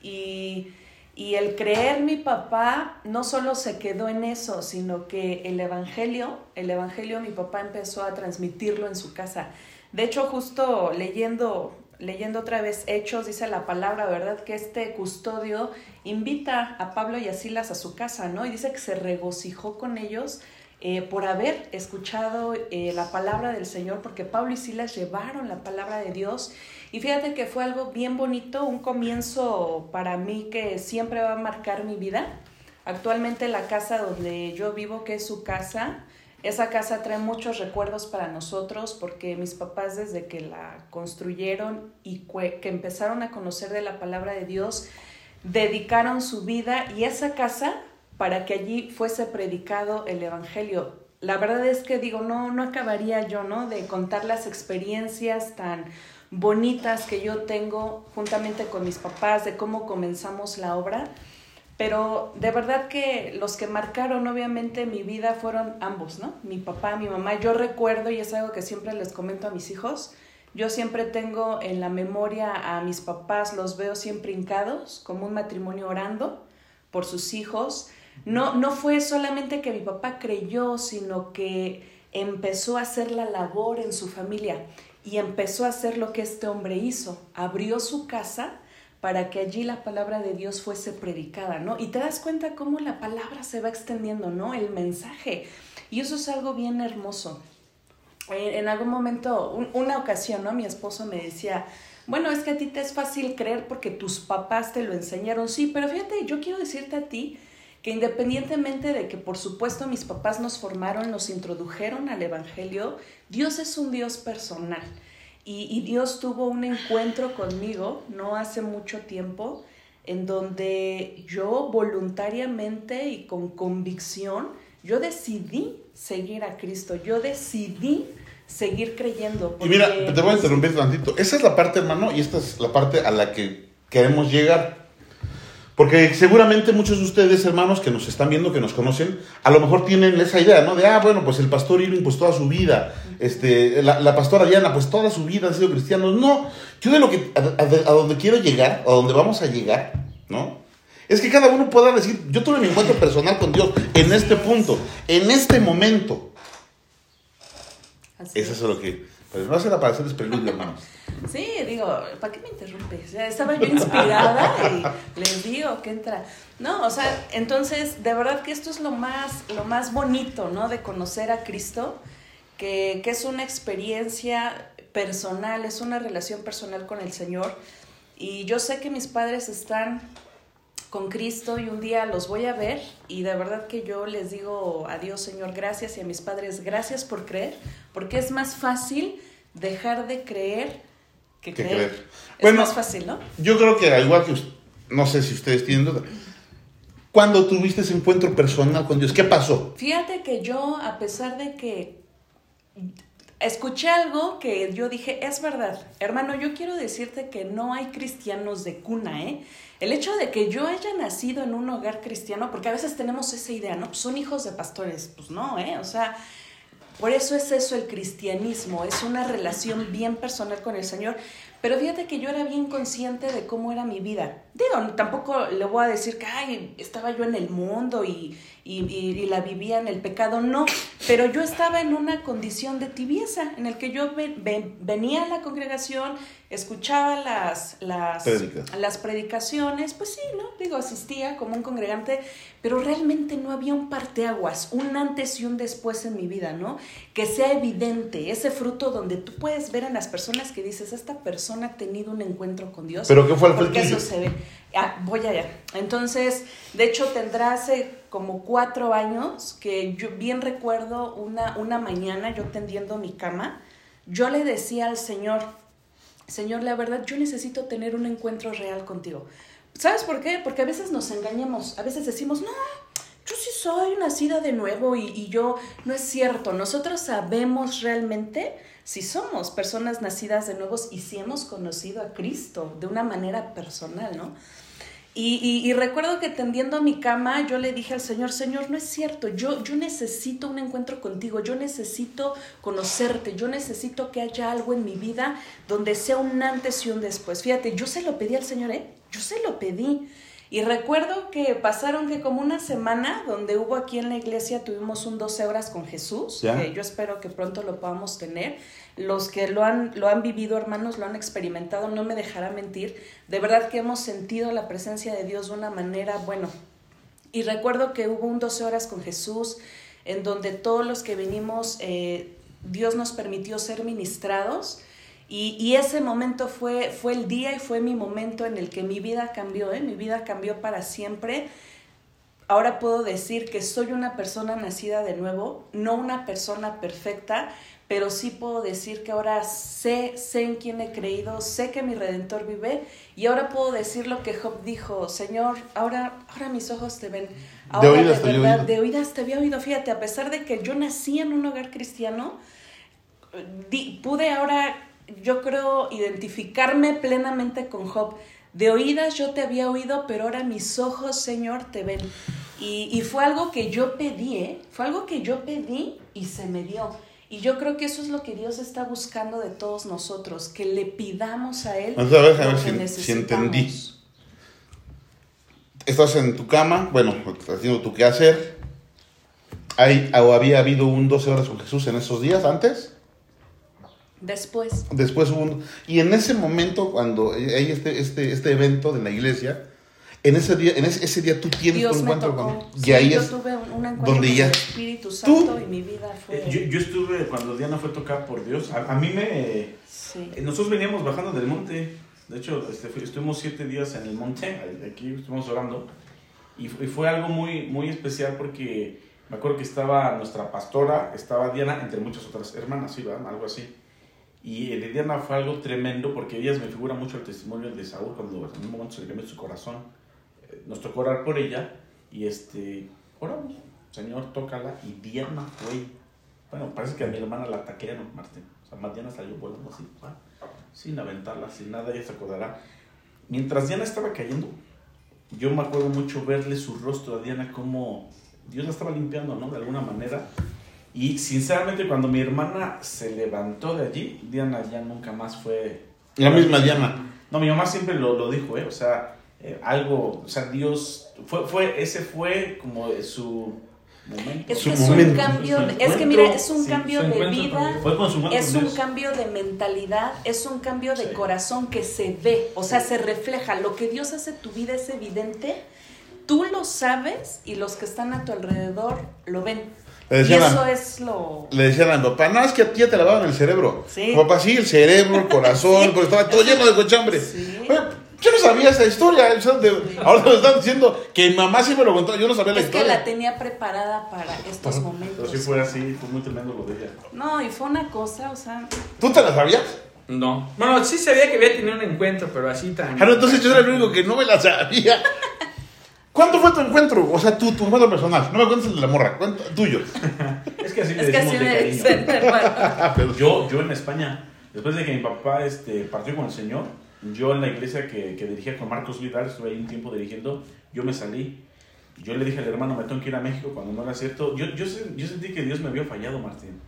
y, y el creer mi papá no solo se quedó en eso, sino que el Evangelio, el Evangelio mi papá empezó a transmitirlo en su casa. De hecho, justo leyendo, leyendo otra vez Hechos, dice la palabra, ¿verdad? Que este custodio invita a Pablo y a Silas a su casa, ¿no? Y dice que se regocijó con ellos eh, por haber escuchado eh, la palabra del Señor, porque Pablo y Silas llevaron la palabra de Dios. Y fíjate que fue algo bien bonito, un comienzo para mí que siempre va a marcar mi vida. Actualmente la casa donde yo vivo, que es su casa, esa casa trae muchos recuerdos para nosotros porque mis papás desde que la construyeron y que empezaron a conocer de la palabra de Dios, dedicaron su vida y esa casa para que allí fuese predicado el Evangelio. La verdad es que digo, no, no acabaría yo, ¿no? De contar las experiencias tan bonitas que yo tengo juntamente con mis papás, de cómo comenzamos la obra. Pero de verdad que los que marcaron obviamente mi vida fueron ambos, ¿no? Mi papá, mi mamá. Yo recuerdo, y es algo que siempre les comento a mis hijos, yo siempre tengo en la memoria a mis papás, los veo siempre hincados, como un matrimonio orando por sus hijos. No, no fue solamente que mi papá creyó, sino que empezó a hacer la labor en su familia y empezó a hacer lo que este hombre hizo. Abrió su casa para que allí la palabra de Dios fuese predicada, ¿no? Y te das cuenta cómo la palabra se va extendiendo, ¿no? El mensaje. Y eso es algo bien hermoso. Eh, En algún momento, un- una ocasión, ¿no? Mi esposo me decía, bueno, es que a ti te es fácil creer porque tus papás te lo enseñaron, sí, pero fíjate, yo quiero decirte a ti que independientemente de que por supuesto mis papás nos formaron, nos introdujeron al Evangelio, Dios es un Dios personal. Y, y Dios tuvo un encuentro conmigo no hace mucho tiempo en donde yo voluntariamente y con convicción, yo decidí seguir a Cristo, yo decidí seguir creyendo. Y mira, te voy a interrumpir tantito. Esa es la parte, hermano, y esta es la parte a la que queremos llegar. Porque seguramente muchos de ustedes, hermanos, que nos están viendo, que nos conocen, a lo mejor tienen esa idea, ¿no? De, ah, bueno, pues el pastor Irving, pues toda su vida, este, la, la pastora Diana, pues toda su vida han sido cristianos. No, yo de lo que, a, a- a donde quiero llegar, a donde vamos a llegar, ¿no? Es que cada uno pueda decir, yo tuve mi encuentro personal con Dios en este punto, en este momento. Así Eso es lo que, pues no hacer aparecer el preludio, hermanos. Sí, digo, ¿para qué me interrumpes? estaba yo inspirada y les digo que entra. No, o sea, entonces, de verdad que esto es lo más, lo más bonito, ¿no? De conocer a Cristo, que, que es una experiencia personal, es una relación personal con el Señor. Y yo sé que mis padres están con Cristo y un día los voy a ver y de verdad que yo les digo a Dios Señor gracias y a mis padres gracias por creer, porque es más fácil dejar de creer que, creer. Es más fácil, ¿no? Yo creo que al igual que no sé si ustedes tienen duda. ¿Cuándo tuviste ese encuentro personal con Dios? ¿Qué pasó? Fíjate que yo, a pesar de que escuché algo que yo dije, es verdad, hermano, yo quiero decirte que no hay cristianos de cuna, ¿eh? El hecho de que yo haya nacido en un hogar cristiano, porque a veces tenemos esa idea, ¿no? Son hijos de pastores, pues no, ¿eh? O sea, por eso es eso el cristianismo, es una relación bien personal con el Señor. Pero fíjate que yo era bien consciente de cómo era mi vida. Digo, tampoco le voy a decir que Ay, estaba yo en el mundo y, y, la vivía en el pecado, no, pero yo estaba en una condición de tibieza, en el que yo venía a la congregación, escuchaba las, las, las predicaciones, pues sí, ¿no? Digo, asistía como un congregante, pero realmente no había un parteaguas, un antes y un después en mi vida, ¿no? Que sea evidente, ese fruto donde tú puedes ver en las personas que dices, esta persona ha tenido un encuentro con Dios. ¿Pero qué fue el Porque eso se ve. Ah, voy allá. Entonces, de hecho, tendrá hace como cuatro años que yo bien recuerdo una, una mañana yo tendiendo mi cama, yo le decía al Señor, Señor, la verdad, yo necesito tener un encuentro real contigo. ¿Sabes por qué? Porque a veces nos engañamos, a veces decimos, no, yo sí soy nacida de nuevo y, y yo, no es cierto, nosotros sabemos realmente si somos personas nacidas de nuevo y si hemos conocido a Cristo de una manera personal, ¿no? Y, recuerdo que tendiendo a mi cama, yo le dije al Señor, Señor, no es cierto, yo, yo necesito un encuentro contigo, yo necesito conocerte, yo necesito que haya algo en mi vida donde sea un antes y un después. Fíjate, yo se lo pedí al Señor, ¿eh? Yo se lo pedí. Y recuerdo que pasaron que como una semana donde hubo aquí en la iglesia tuvimos un 12 horas con Jesús, que yo espero que pronto lo podamos tener. Los que lo han, lo han vivido, hermanos, lo han experimentado, no me dejará mentir. De verdad que hemos sentido la presencia de Dios de una manera, bueno. Y recuerdo que hubo un 12 horas con Jesús en donde todos los que venimos, eh, Dios nos permitió ser ministrados y, ese momento fue, fue el día y fue mi momento en el que mi vida cambió, ¿eh? mi vida cambió para siempre. Ahora puedo decir que soy una persona nacida de nuevo, no una persona perfecta, pero sí puedo decir que ahora sé, sé en quién he creído, sé que mi redentor vive y ahora puedo decir lo que Job dijo, Señor, ahora, ahora mis ojos te ven. Ahora de oídas, te verdad, de oídas te había oído. Fíjate, a pesar de que yo nací en un hogar cristiano, pude ahora yo creo, identificarme plenamente con Job. De oídas yo te había oído, pero ahora mis ojos, Señor, te ven. Y, fue algo que yo pedí, ¿eh? Fue algo que yo pedí y se me dio. Y yo creo que eso es lo que Dios está buscando de todos nosotros, que le pidamos a Él. Vamos a ver, a ver si, si, entendí. Estás en tu cama, bueno, haciendo tu quehacer. ¿Hay, ¿O había habido un 12 horas con Jesús en esos días antes? Después. Después hubo un... Y en ese momento, cuando hay este, este, este evento de la iglesia, en ese día, en ese, día tú tienes un encuentro con sí, ahí yo tuve un, encuentro con el Espíritu Santo y mi vida fue... Eh, yo, yo, estuve cuando Diana fue tocada por Dios. A, mí me... Sí. Eh, nosotros veníamos bajando del monte. De hecho, este, estuvimos siete días en el monte. Aquí estuvimos orando. Y fue, y fue algo muy, muy especial porque me acuerdo que estaba nuestra pastora, estaba Diana, entre muchas otras hermanas, ¿sí, ¿verdad? Algo así. Y de Diana fue algo tremendo porque ellas me figura mucho el testimonio de Saúl cuando en un momento se le cambió su corazón. Eh, nos tocó orar por ella y este, oramos, Señor, tócala. Y Diana fue, bueno, parece que a mi hermana la ataquearon, Martín. O sea, Diana salió volando así, sin aventarla, sin nada, ella se acordará. Mientras Diana estaba cayendo, yo me acuerdo mucho verle su rostro a Diana como Dios la estaba limpiando, ¿no? De alguna manera y sinceramente, cuando mi hermana se levantó de allí, Diana ya nunca más fue. La misma Diana. No, mi mamá siempre lo, lo dijo, ¿eh? O sea, eh, algo, o sea, Dios, fue, fue, ese fue como su momento. Es que es un momento. cambio, es que mira, es un sí, cambio su de vida, es un cambio de mentalidad, es un cambio de Sí. corazón que se ve, o sea, se refleja. Lo que Dios hace en tu vida es evidente, tú lo sabes y los que están a tu alrededor lo ven. Le Y a- eso es lo... Le decían a mi papá, no, es que a ti ya te lavaban el cerebro. Sí. Papá, sí, el cerebro, el corazón, Sí. porque estaba todo lleno de cochambre. Sí. Oye, yo no sabía esa historia. Ahora me están diciendo que mi mamá sí me lo contó, yo no sabía la Es que historia. la tenía preparada para estos Pero momentos. sí fue así, fue muy tremendo lo de ella. No, y fue una cosa, o sea, ¿Tú te la sabías? No. Bueno, sí sabía que había tenido un encuentro, pero así tan. Ah, no, entonces yo era el único que no me la sabía. ¿Cuánto fue tu encuentro? O sea, tu, tu encuentro personal. No me cuentes el de la morra, cuenta, tuyo. Es que así le es que decimos así de me cariño. dicen, hermano. Pero Yo, yo en España, después de que mi papá este, partió con el Señor, yo en la iglesia que, que dirigía con Marcos Vidal, estuve ahí un tiempo dirigiendo, yo me salí. Yo le dije al hermano, me tengo que ir a México cuando no era cierto. Yo, yo, yo sentí que Dios me había fallado, Martín.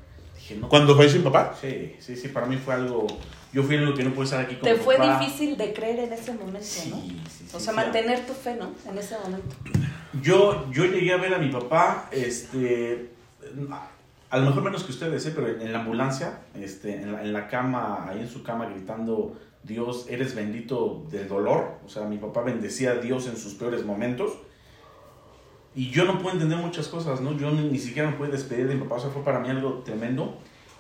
Dije, no. ¿Cuándo falleció mi papá? Sí, sí, sí, para mí fue algo. Yo fui el único que no pude estar aquí con Te mi fue papá. difícil de creer en ese momento, Sí, ¿no? sí, sí, O sea, sí, mantener tu fe, ¿no? En ese momento. Yo, yo llegué a ver a mi papá, este, a lo mejor menos que ustedes, ¿eh? pero en, en la ambulancia, este, en, la, en la cama, ahí en su cama gritando, Dios, eres bendito del dolor. O sea, mi papá bendecía a Dios en sus peores momentos. Y yo no puedo entender muchas cosas, ¿no? Yo ni, ni siquiera me pude despedir de mi papá, o sea, fue para mí algo tremendo.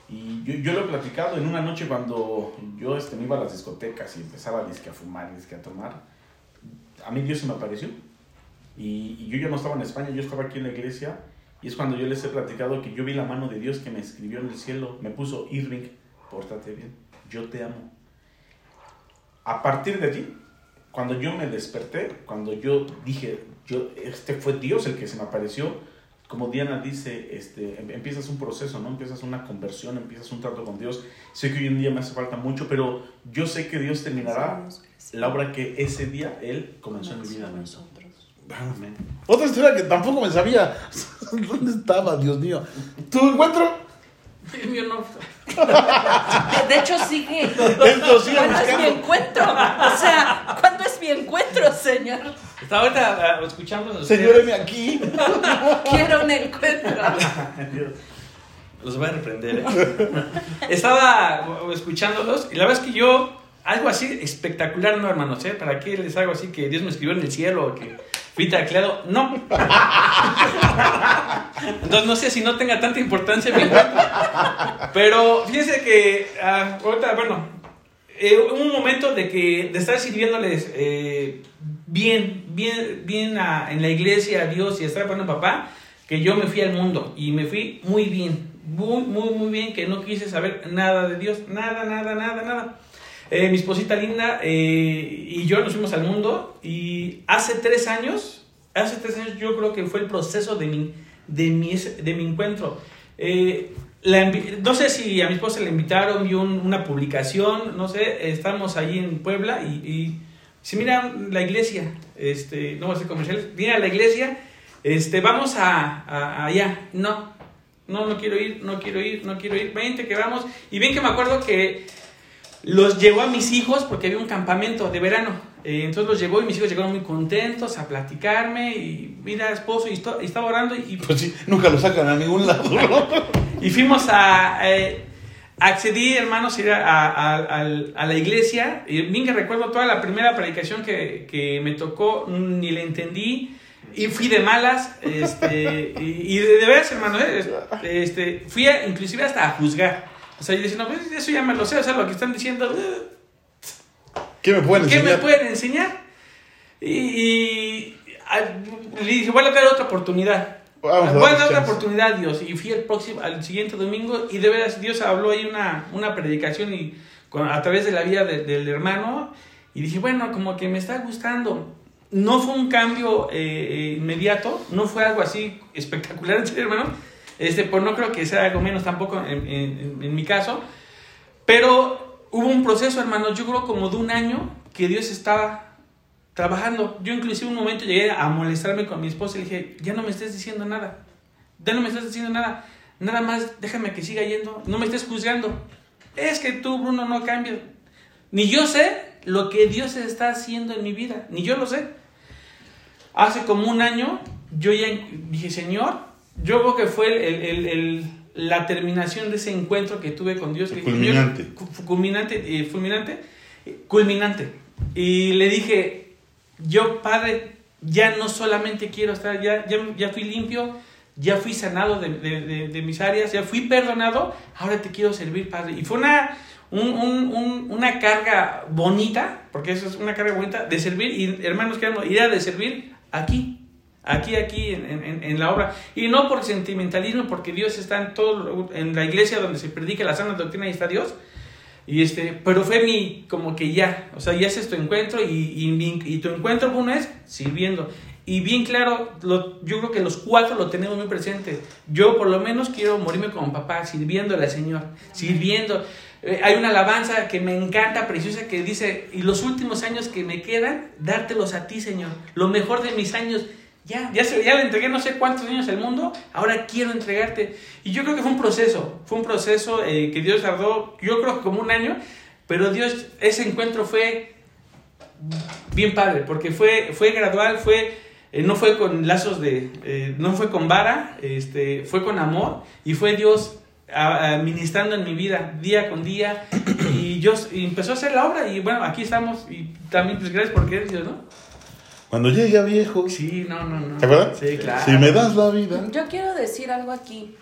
Y yo, yo lo he platicado en una noche cuando yo este, me iba a las discotecas y empezaba dizque, a fumar, a tomar. A mí Dios se me apareció. Y, y yo ya no estaba en España, yo estaba aquí en la iglesia. Y es cuando yo les he platicado que yo vi la mano de Dios que me escribió en el cielo. Me puso, Irving, pórtate bien, yo te amo. A partir de allí, cuando yo me desperté, cuando yo dije, yo, este fue Dios el que se me apareció, como Diana dice, este, em- empiezas un proceso, ¿no? Empiezas una conversión, empiezas un trato con Dios. Sé que hoy en día me hace falta mucho, pero yo sé que Dios terminará la obra que ese día Él comenzó en mi vida. Comenzó en nosotros. Amén. Otra historia que tampoco me sabía. ¿Dónde estaba, Dios mío? ¿Tu encuentro? Yo no. De hecho, sigue. Esto sigue ¿Cuándo es mi encuentro? O sea, ¿cuándo es mi encuentro, señor? Estaba ahorita ah, escuchando. Señor, heme aquí. Quiero un encuentro. Los voy a reprender. ¿eh? Estaba uh, escuchándolos y la verdad es que yo, algo así espectacular, no, hermanos, ¿eh? ¿Para qué les hago así que Dios me escribió en el cielo o que fui tacleado? No. Entonces no sé si no tenga tanta importancia mi encuentro. Pero fíjense que ah, ahorita, bueno, eh, un momento de que de estar sirviéndoles eh, bien, bien, bien a- en la iglesia a Dios y estar con el papá, que yo me fui al mundo y me fui muy bien, muy, muy, muy bien, que no quise saber nada de Dios, nada, nada, nada, nada. Eh, mi esposita linda eh, y yo nos fuimos al mundo y hace tres años, hace tres años yo creo que fue el proceso de mi, de mi, de mi encuentro. Eh, no sé si a mi esposa le invitaron, vio un- una publicación, no sé, estamos ahí en Puebla y si mira la iglesia, este, no voy a hacer comerciales, mira la iglesia, este, vamos a, a- allá, no, no, no quiero ir, no quiero ir, no quiero ir, vente que vamos, y bien que me acuerdo que los llevó a mis hijos porque había un campamento de verano. Eh, entonces los llevó y mis hijos llegaron muy contentos a platicarme y mira esposo y, y estaba orando y, Pues sí, nunca lo sacan a ningún lado. ¿no? y fuimos a... eh, accedí, hermanos, a ir a, a- a- a la iglesia. Y bien que recuerdo toda la primera predicación que, que me tocó, ni le entendí. Y fui de malas. Este, y, y de, veras, hermano, eh, este, fui inclusive hasta a juzgar. O sea, yo decía, no, pues eso ya me lo sé. O sea, lo que están diciendo... ¿Qué me pueden ¿Qué enseñar? me pueden enseñar? Y, y, a- le dije, voy a dar otra oportunidad. Vamos dar otra chance. oportunidad, Dios. Y fui el próximo, al siguiente domingo y de veras Dios habló ahí una, una predicación y con- a través de la vida de- del hermano. Y dije, bueno, como que me está gustando. No fue un cambio eh, eh, inmediato, no fue algo así espectacular, en serio, hermano. Este, pues no creo que sea algo menos tampoco en, en- en mi caso. Pero hubo un proceso, hermanos, yo creo como de un año que Dios estaba trabajando. Yo inclusive un momento llegué a molestarme con mi esposa y le dije, ya no me estés diciendo nada. Ya no me estás diciendo nada. Nada más déjame que siga yendo. No me estés juzgando. Es que tú, Bruno, no cambias. Ni yo sé lo que Dios está haciendo en mi vida. Ni yo lo sé. Hace como un año yo ya dije, Señor, yo creo que fue el, el- el- la terminación de ese encuentro que tuve con Dios. que- Culminante. Cu- Culminante, eh, fulminante, eh, culminante. Y le dije, yo Padre, ya no solamente quiero estar, ya, ya, ya fui limpio, ya fui sanado de, de- de- mis áreas, ya fui perdonado, ahora te quiero servir, Padre. Y fue una, un- un- un- una carga bonita, porque eso es una carga bonita, de servir, y hermanos, queremos ir a de servir aquí, aquí, aquí, en, en- en la obra. Y no por sentimentalismo, porque Dios está en todo, en la iglesia donde se predica la sana doctrina y está Dios. Y este, pero fue mi, como que ya, o sea, ya es tu encuentro y, y, mi- y tu encuentro uno es sirviendo. Y bien claro, lo- yo creo que los cuatro lo tenemos muy presente. Yo por lo menos quiero morirme como papá, sirviéndole al Señor, sirviendo. Eh, hay una alabanza que me encanta, preciosa, que dice, y los últimos años que me quedan, dártelos a ti, Señor. Lo mejor de mis años, ya, ya, se, ya le entregué no sé cuántos años al mundo, ahora quiero entregarte. Y yo creo que fue un proceso, fue un proceso eh, que Dios tardó, yo creo que como un año, pero Dios, ese encuentro fue bien padre, porque fue, fue gradual, fue, eh, no fue con lazos de, eh, no fue con vara, este, fue con amor y fue Dios a- administrando en mi vida día con día y yo y empezó a hacer la obra y bueno, aquí estamos y también pues gracias por querer Dios, ¿no? Cuando llegue a viejo. Sí, no, no, no. ¿Te acuerdas? Sí, claro. Si me das la vida. Yo quiero decir algo aquí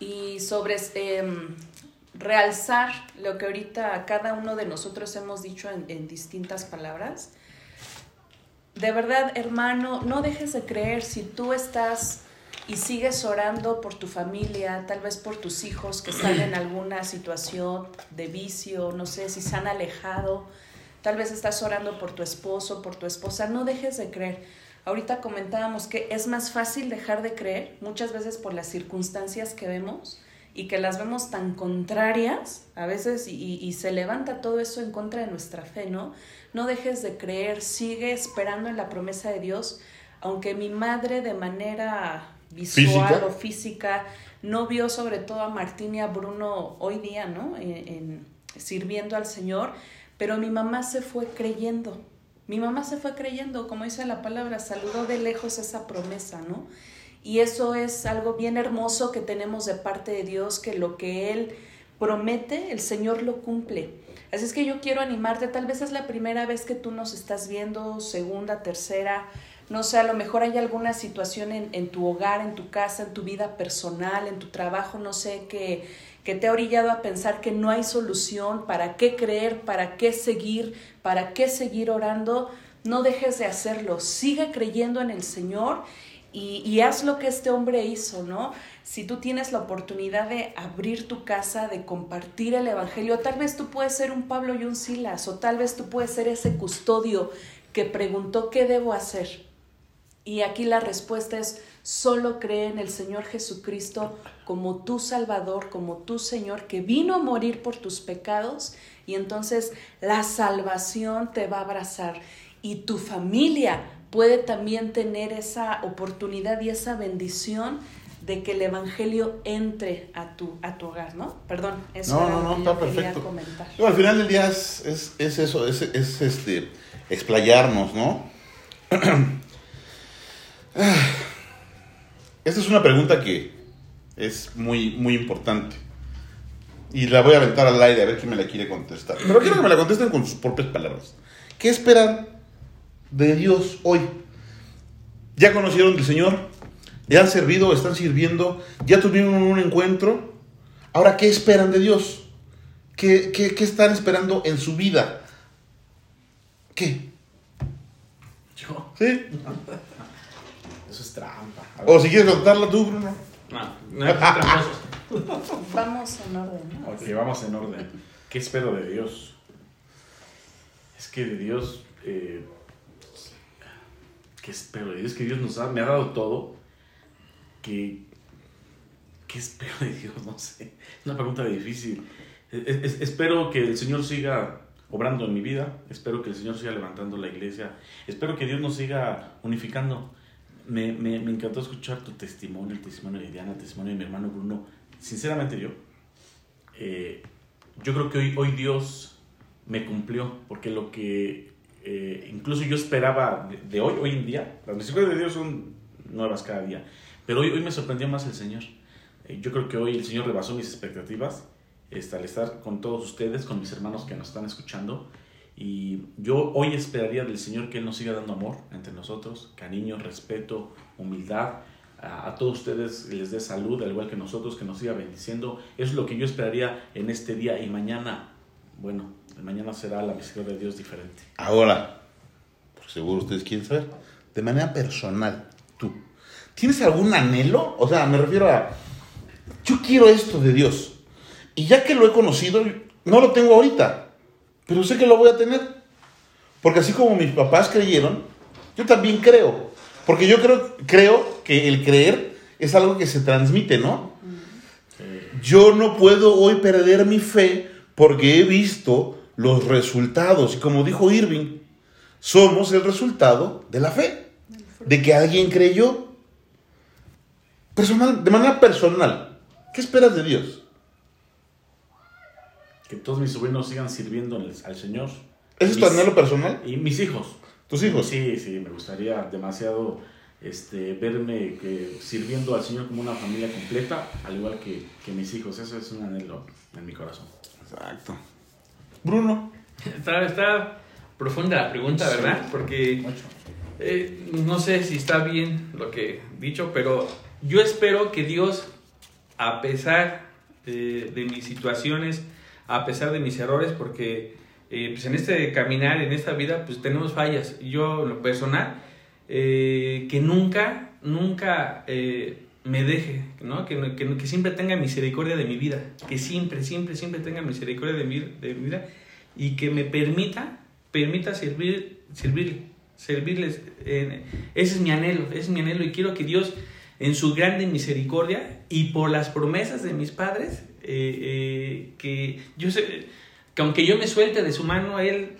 y sobre em, realzar lo que ahorita cada uno de nosotros hemos dicho en, en distintas palabras. De verdad, hermano, no dejes de creer si tú estás y sigues orando por tu familia, tal vez por tus hijos que están en alguna situación de vicio, no sé si se han alejado, tal vez estás orando por tu esposo, por tu esposa, no dejes de creer. Ahorita comentábamos que es más fácil dejar de creer muchas veces por las circunstancias que vemos y que las vemos tan contrarias a veces y, y- se levanta todo eso en contra de nuestra fe, ¿no? No dejes de creer, sigue esperando en la promesa de Dios, aunque mi madre de manera visual ¿Física? o física no vio sobre todo a Martín y a Bruno hoy día, ¿no? En- en- sirviendo al Señor, pero mi mamá se fue creyendo. Mi mamá se fue creyendo, como dice la palabra, saludó de lejos esa promesa, ¿no? Y eso es algo bien hermoso que tenemos de parte de Dios, que lo que Él promete, el Señor lo cumple. Así es que yo quiero animarte, tal vez es la primera vez que tú nos estás viendo, segunda, tercera, no sé, a lo mejor hay alguna situación en, tu hogar, en tu casa, en tu vida personal, en tu trabajo, no sé, que, que te ha orillado a pensar que no hay solución, para qué creer, para qué seguir, para qué seguir orando. No dejes de hacerlo, sigue creyendo en el Señor y, y haz lo que este hombre hizo, ¿no? Si tú tienes la oportunidad de abrir tu casa, de compartir el Evangelio, tal vez tú puedes ser un Pablo y un Silas, o tal vez tú puedes ser ese custodio que preguntó qué debo hacer. Y aquí la respuesta es, solo cree en el Señor Jesucristo como tu Salvador, como tu Señor, que vino a morir por tus pecados y entonces la salvación te va a abrazar y tu familia puede también tener esa oportunidad y esa bendición de que el Evangelio entre a tu, a tu hogar, ¿no? Perdón, eso No, era no, lo no, que está yo perfecto. comentar. Al final del día es, es, es eso, es, es, este, explayarnos, ¿no? Esta es una pregunta que es muy, muy importante. Y la voy a aventar al aire a ver quién me la quiere contestar. Pero quiero que me la contesten con sus propias palabras. ¿Qué esperan de Dios hoy? ¿Ya conocieron del Señor? ¿Ya han servido? ¿Están sirviendo? ¿Ya tuvieron un encuentro? Ahora, ¿qué esperan de Dios? ¿Qué, qué, qué están esperando en su vida? ¿Qué? Yo. ¿Sí? Eso es trampa. O si quieres contarla tú, Bruno. No, no hay tramposos. Vamos en orden, ¿no? Ok, vamos en orden. ¿Qué espero de Dios? Es que de Dios. eh, ¿Qué espero de Dios? Que Dios nos ha, me ha dado todo. Que, ¿Qué espero de Dios? No sé. Es una pregunta difícil. Es- es- espero que el Señor siga obrando en mi vida. Espero que el Señor siga levantando la iglesia. Espero que Dios nos siga unificando. Me, me, me encantó escuchar tu testimonio, el testimonio de Diana, el testimonio de mi hermano Bruno. Sinceramente yo, eh, yo creo que hoy, hoy Dios me cumplió, porque lo que eh, incluso yo esperaba de, de hoy, hoy en día, las misericordias de Dios son nuevas cada día, Pero hoy, hoy me sorprendió más el Señor. Eh, yo creo que hoy el Señor rebasó mis expectativas este, al estar con todos ustedes, con mis hermanos que nos están escuchando. Y yo hoy esperaría del Señor que Él nos siga dando amor entre nosotros, cariño, respeto, humildad. A, todos ustedes les dé salud, al igual que nosotros, que nos siga bendiciendo. Eso es lo que yo esperaría en este día. Y mañana, bueno, mañana será la misericordia de Dios diferente. Ahora, porque seguro ustedes quieren saber, de manera personal, tú, ¿tienes algún anhelo? O sea, me refiero a, yo quiero esto de Dios. Y ya que lo he conocido, no lo tengo ahorita, pero sé que lo voy a tener. Porque así como mis papás creyeron, yo también creo. Porque yo creo, creo que el creer es algo que se transmite, ¿no? Yo no puedo hoy perder mi fe porque he visto los resultados. Y como dijo Irving, somos el resultado de la fe. De que alguien creyó. Personal, de manera personal. ¿Qué esperas de Dios? Que todos mis sobrinos sigan sirviendo al al Señor. ¿Ese es tu anhelo personal? Y mis hijos. ¿Tus hijos? Sí, sí, me gustaría demasiado este, verme que, sirviendo al Señor como una familia completa, al igual que, que mis hijos. Eso es un anhelo en mi corazón. Exacto. Bruno. Está, está profunda la pregunta, ¿verdad? Porque eh, no sé si está bien lo que he dicho, pero yo espero que Dios, a pesar de mis situaciones, a pesar de mis errores, porque eh, pues en este caminar, en esta vida, pues tenemos fallas. Yo, lo personal, eh, que nunca, nunca eh, me deje, ¿no? Que, que, que siempre tenga misericordia de mi vida, que siempre, siempre, siempre tenga misericordia de mi, de mi vida y que me permita, permita servir, servir, servirles. ese es mi anhelo, ese es mi anhelo y quiero que Dios en su grande misericordia y por las promesas de mis padres, eh, eh, que yo sé, que aunque yo me suelte de su mano, Él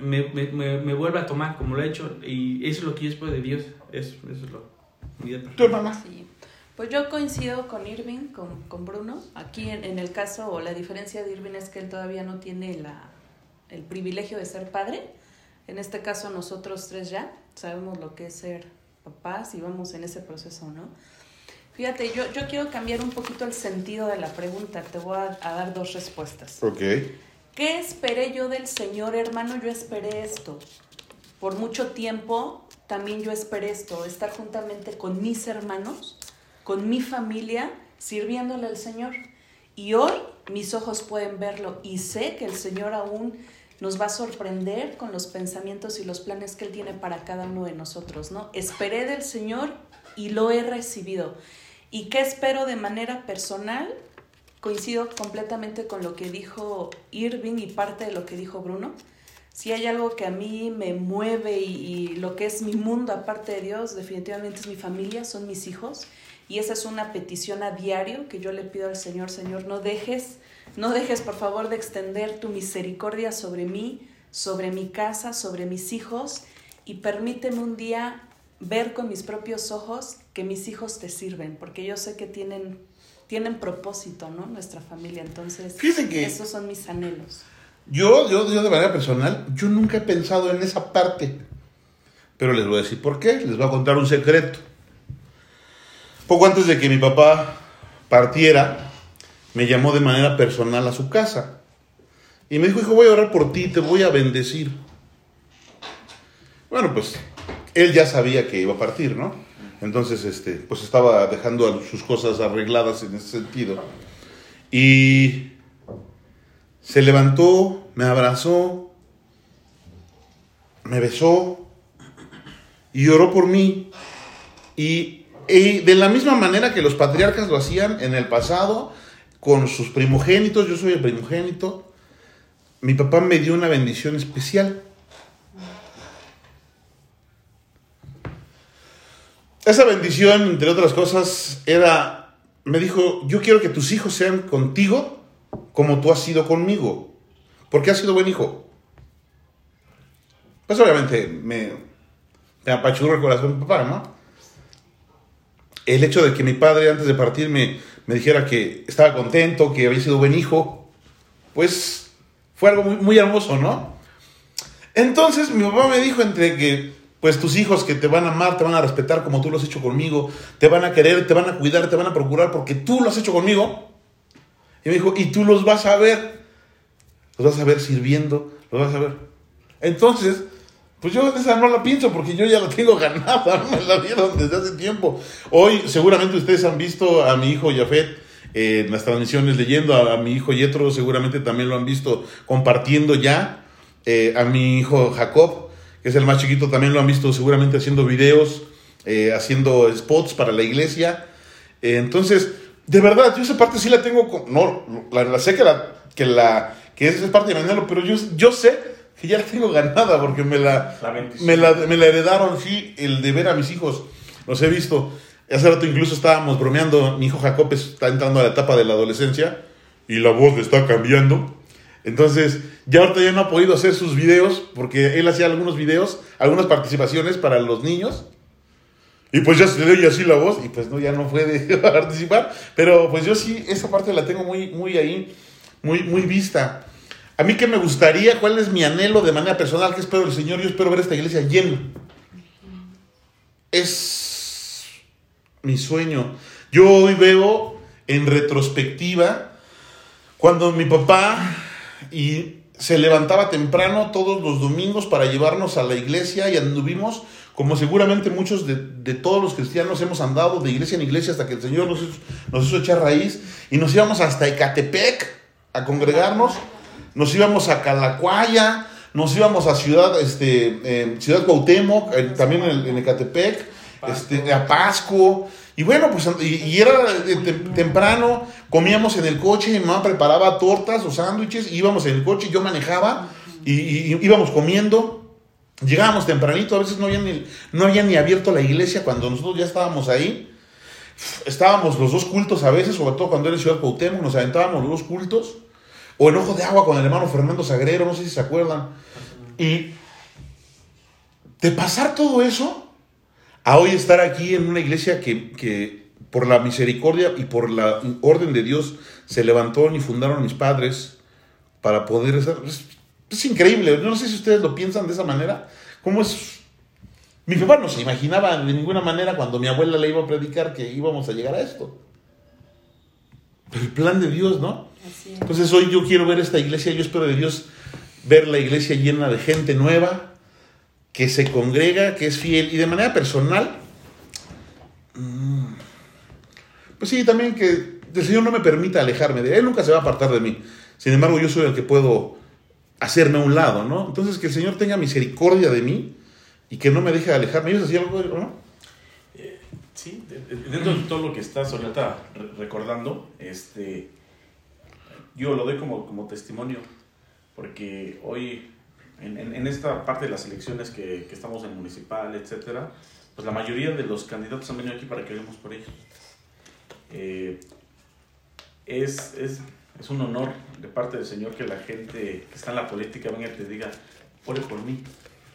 me, me, me, me vuelva a tomar como lo ha hecho y eso es lo que yo espero de Dios, eso, eso es lo ¿Tu hermana? Sí. Pues yo coincido con Irving, con, con Bruno. Aquí en, en el caso, o la diferencia de Irving es que él todavía no tiene la, el privilegio de ser padre. En este caso nosotros tres ya sabemos lo que es ser papás y vamos en ese proceso, ¿no? Fíjate, yo, yo quiero cambiar un poquito el sentido de la pregunta. Te voy a, a dar dos respuestas. Ok. ¿Qué esperé yo del Señor, hermano? Yo esperé esto. Por mucho tiempo también yo esperé esto, estar juntamente con mis hermanos, con mi familia, sirviéndole al Señor. Y hoy mis ojos pueden verlo y sé que el Señor aún nos va a sorprender con los pensamientos y los planes que Él tiene para cada uno de nosotros, ¿no? Esperé del Señor y lo he recibido. ¿Y qué espero de manera personal? Coincido completamente con lo que dijo Irving y parte de lo que dijo Bruno. Si hay algo que a mí me mueve y, y lo que es mi mundo aparte de Dios, definitivamente es mi familia, son mis hijos. Y esa es una petición a diario que yo le pido al Señor, Señor, no dejes, no dejes por favor de extender tu misericordia sobre mí, sobre mi casa, sobre mis hijos y permíteme un día ver con mis propios ojos que mis hijos te sirven, porque yo sé que tienen, tienen propósito, ¿no? Nuestra familia. Entonces, que- esos son mis anhelos. Yo, yo, yo de manera personal, yo nunca he pensado en esa parte. Pero les voy a decir por qué. Les voy a contar un secreto. Poco antes de que mi papá partiera, me llamó de manera personal a su casa. Y me dijo, hijo, voy a orar por ti, te voy a bendecir. Bueno, pues él ya sabía que iba a partir, ¿no? Entonces, este, pues estaba dejando sus cosas arregladas en ese sentido. Y se levantó, me abrazó, me besó y oró por mí. Y, y de la misma manera que los patriarcas lo hacían en el pasado, con sus primogénitos, yo soy el primogénito, mi papá me dio una bendición especial. Esa bendición, entre otras cosas, era, me dijo, yo quiero que tus hijos sean contigo como tú has sido conmigo, porque has sido buen hijo. Pues obviamente me, me apachurra el corazón mi papá, ¿no? El hecho de que mi padre antes de partir me, me dijera que estaba contento, que había sido buen hijo, pues fue algo muy, muy hermoso, ¿no? Entonces mi papá me dijo entre que pues tus hijos que te van a amar, te van a respetar como tú lo has hecho conmigo, te van a querer, te van a cuidar, te van a procurar porque tú lo has hecho conmigo. Y me dijo, y tú los vas a ver, los vas a ver sirviendo, los vas a ver. Entonces, pues yo esa no la pienso porque yo ya la tengo ganada, me la dieron desde hace tiempo. Hoy seguramente ustedes han visto a mi hijo Jafet eh, en las transmisiones leyendo, a, a mi hijo Yetro seguramente también lo han visto compartiendo ya, eh, a mi hijo Jacob, que es el más chiquito, también lo han visto seguramente haciendo videos, eh, haciendo spots para la iglesia. Eh, entonces, de verdad, yo esa parte sí la tengo, con- no, la, la sé que la, que la, que esa es parte de Manelo, pero yo, yo sé que ya la tengo ganada porque me la, me la, me la heredaron, sí, el de ver a mis hijos, los he visto. Hace rato incluso estábamos bromeando, mi hijo Jacob está entrando a la etapa de la adolescencia y la voz le está cambiando. Entonces, ya ahorita ya no ha podido hacer sus videos porque él hacía algunos videos, algunas participaciones para los niños. Y pues ya se le oye así la voz y pues no, ya no puede participar. Pero pues yo sí, esa parte la tengo muy, muy ahí, muy, muy vista. A mí que me gustaría, cuál es mi anhelo de manera personal, que espero el Señor, yo espero ver esta iglesia llena. Es mi sueño. Yo hoy veo en retrospectiva cuando mi papá y se levantaba temprano todos los domingos para llevarnos a la iglesia y anduvimos, como seguramente muchos de, de todos los cristianos hemos andado de iglesia en iglesia hasta que el Señor nos, hizo- nos hizo echar raíz y nos íbamos hasta Ecatepec a congregarnos, nos íbamos a Calacuaya, nos íbamos a Ciudad, este, eh, Ciudad Cuauhtémoc, eh, también en, en Ecatepec, este, a Pasco. Y bueno, pues y, era eh, tem- temprano, comíamos en el coche, mi mamá preparaba tortas o sándwiches, íbamos en el coche, yo manejaba y, íbamos comiendo. Llegábamos tempranito, a veces no había, ni, no había ni abierto la iglesia cuando nosotros ya estábamos ahí. Estábamos los dos cultos a veces, sobre todo cuando era Ciudad Cuauhtémoc, nos aventábamos los dos cultos. O en Ojo de Agua con el hermano Fernando Sagrero, no sé si se acuerdan. Y de pasar todo eso a hoy estar aquí en una iglesia que, que por la misericordia y por la orden de Dios se levantó y fundaron mis padres para poder hacer... Es, es increíble, no sé si ustedes lo piensan de esa manera. ¿Cómo es? Mi papá no se imaginaba de ninguna manera cuando mi abuela le iba a predicar que íbamos a llegar a esto. Pero el plan de Dios, ¿no? Así es. Entonces hoy yo quiero ver esta iglesia, yo espero de Dios ver la iglesia llena de gente nueva, que se congrega, que es fiel y de manera personal, mm, pues sí, también que el Señor no me permita alejarme de Él, nunca se va a apartar de mí. Sin embargo, yo soy el que puedo hacerme a un lado, ¿no? Entonces que el Señor tenga misericordia de mí y que no me deje de alejarme. ¿Ellos hacían algo, no? Eh, sí, de- de- dentro de todo lo que estás ahorita re- recordando, este, yo lo doy como, como testimonio, porque hoy, en, en- en esta parte de las elecciones que, que estamos en municipal, etcétera, pues la mayoría de los candidatos han venido aquí para que oremos por ellos. Eh, es, es, es un honor de parte del Señor que la gente que está en la política venga y te diga, ore por mí,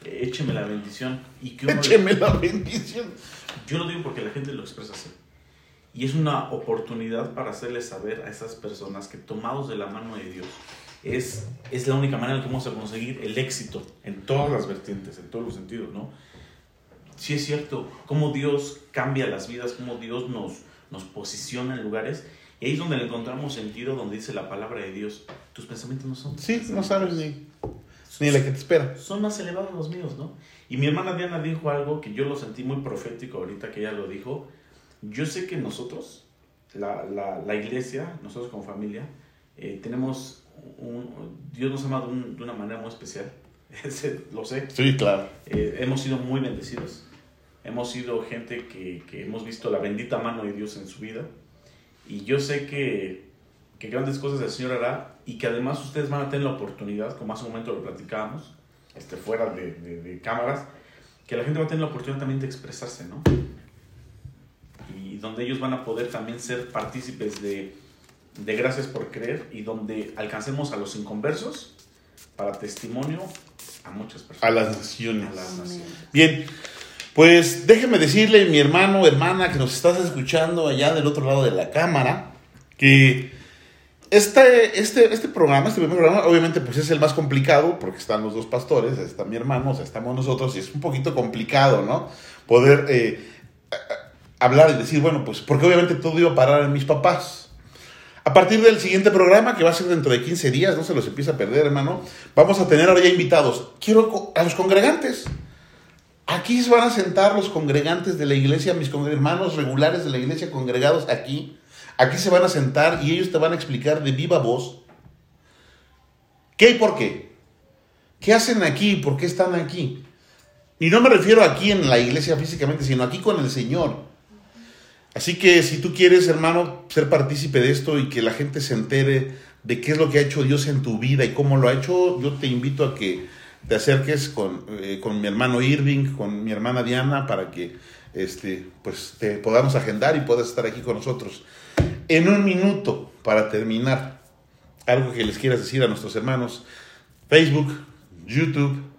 eh, écheme la bendición. Y que uno le- Écheme la bendición. yo lo digo porque la gente lo expresa así. Y es una oportunidad para hacerles saber a esas personas que tomados de la mano de Dios es, es la única manera en que vamos a conseguir el éxito en todas las vertientes, en todos los sentidos, ¿no? Sí es cierto, cómo Dios cambia las vidas, cómo Dios nos, nos posiciona en lugares. Y ahí es donde le encontramos sentido, donde dice la palabra de Dios, tus pensamientos no son Sí, no sabes ni, ni la que te espera. son más elevados los míos, ¿no? Y mi hermana Diana dijo algo que yo lo sentí muy profético ahorita que ella lo dijo. Yo sé que nosotros, la, la, la iglesia, nosotros como familia, eh, tenemos un... Dios nos ama de, un- de una manera muy especial. Lo sé. Sí, claro. Eh, hemos sido muy bendecidos. Hemos sido gente que, que hemos visto la bendita mano de Dios en su vida. Y yo sé que, que grandes cosas el Señor hará y que además ustedes van a tener la oportunidad, como hace un momento lo platicábamos, este, fuera de, de- de cámaras, que la gente va a tener la oportunidad también de expresarse, ¿no? Y donde ellos van a poder también ser partícipes de, de gracias por creer y donde alcancemos a los inconversos para testimonio a muchas personas. A las naciones. A las naciones. Bien, pues déjeme decirle, mi hermano, hermana, que nos estás escuchando allá del otro lado de la cámara, que este, este, este programa, este primer programa, obviamente pues es el más complicado porque están los dos pastores, está mi hermano, o sea, estamos nosotros y es un poquito complicado, ¿no? Poder eh, hablar y decir, bueno, pues porque obviamente todo iba a parar en mis papás. A partir del siguiente programa, que va a ser dentro de 15 días, no se los empieza a perder, hermano, vamos a tener ahora ya invitados. Quiero a los congregantes. Aquí se van a sentar los congregantes de la iglesia, mis hermanos regulares de la iglesia congregados aquí Aquí se van a sentar y ellos te van a explicar de viva voz qué y por qué. ¿Qué hacen aquí? ¿Por qué están aquí? Y no me refiero aquí en la iglesia físicamente, sino aquí con el Señor. Así que si tú quieres, hermano, ser partícipe de esto y que la gente se entere de qué es lo que ha hecho Dios en tu vida y cómo lo ha hecho, yo te invito a que te acerques con, eh, con mi hermano Irving, con mi hermana Diana, para que este, pues, te podamos agendar y puedas estar aquí con nosotros. En un minuto para terminar, algo que les quieras decir a nuestros hermanos, Facebook, YouTube,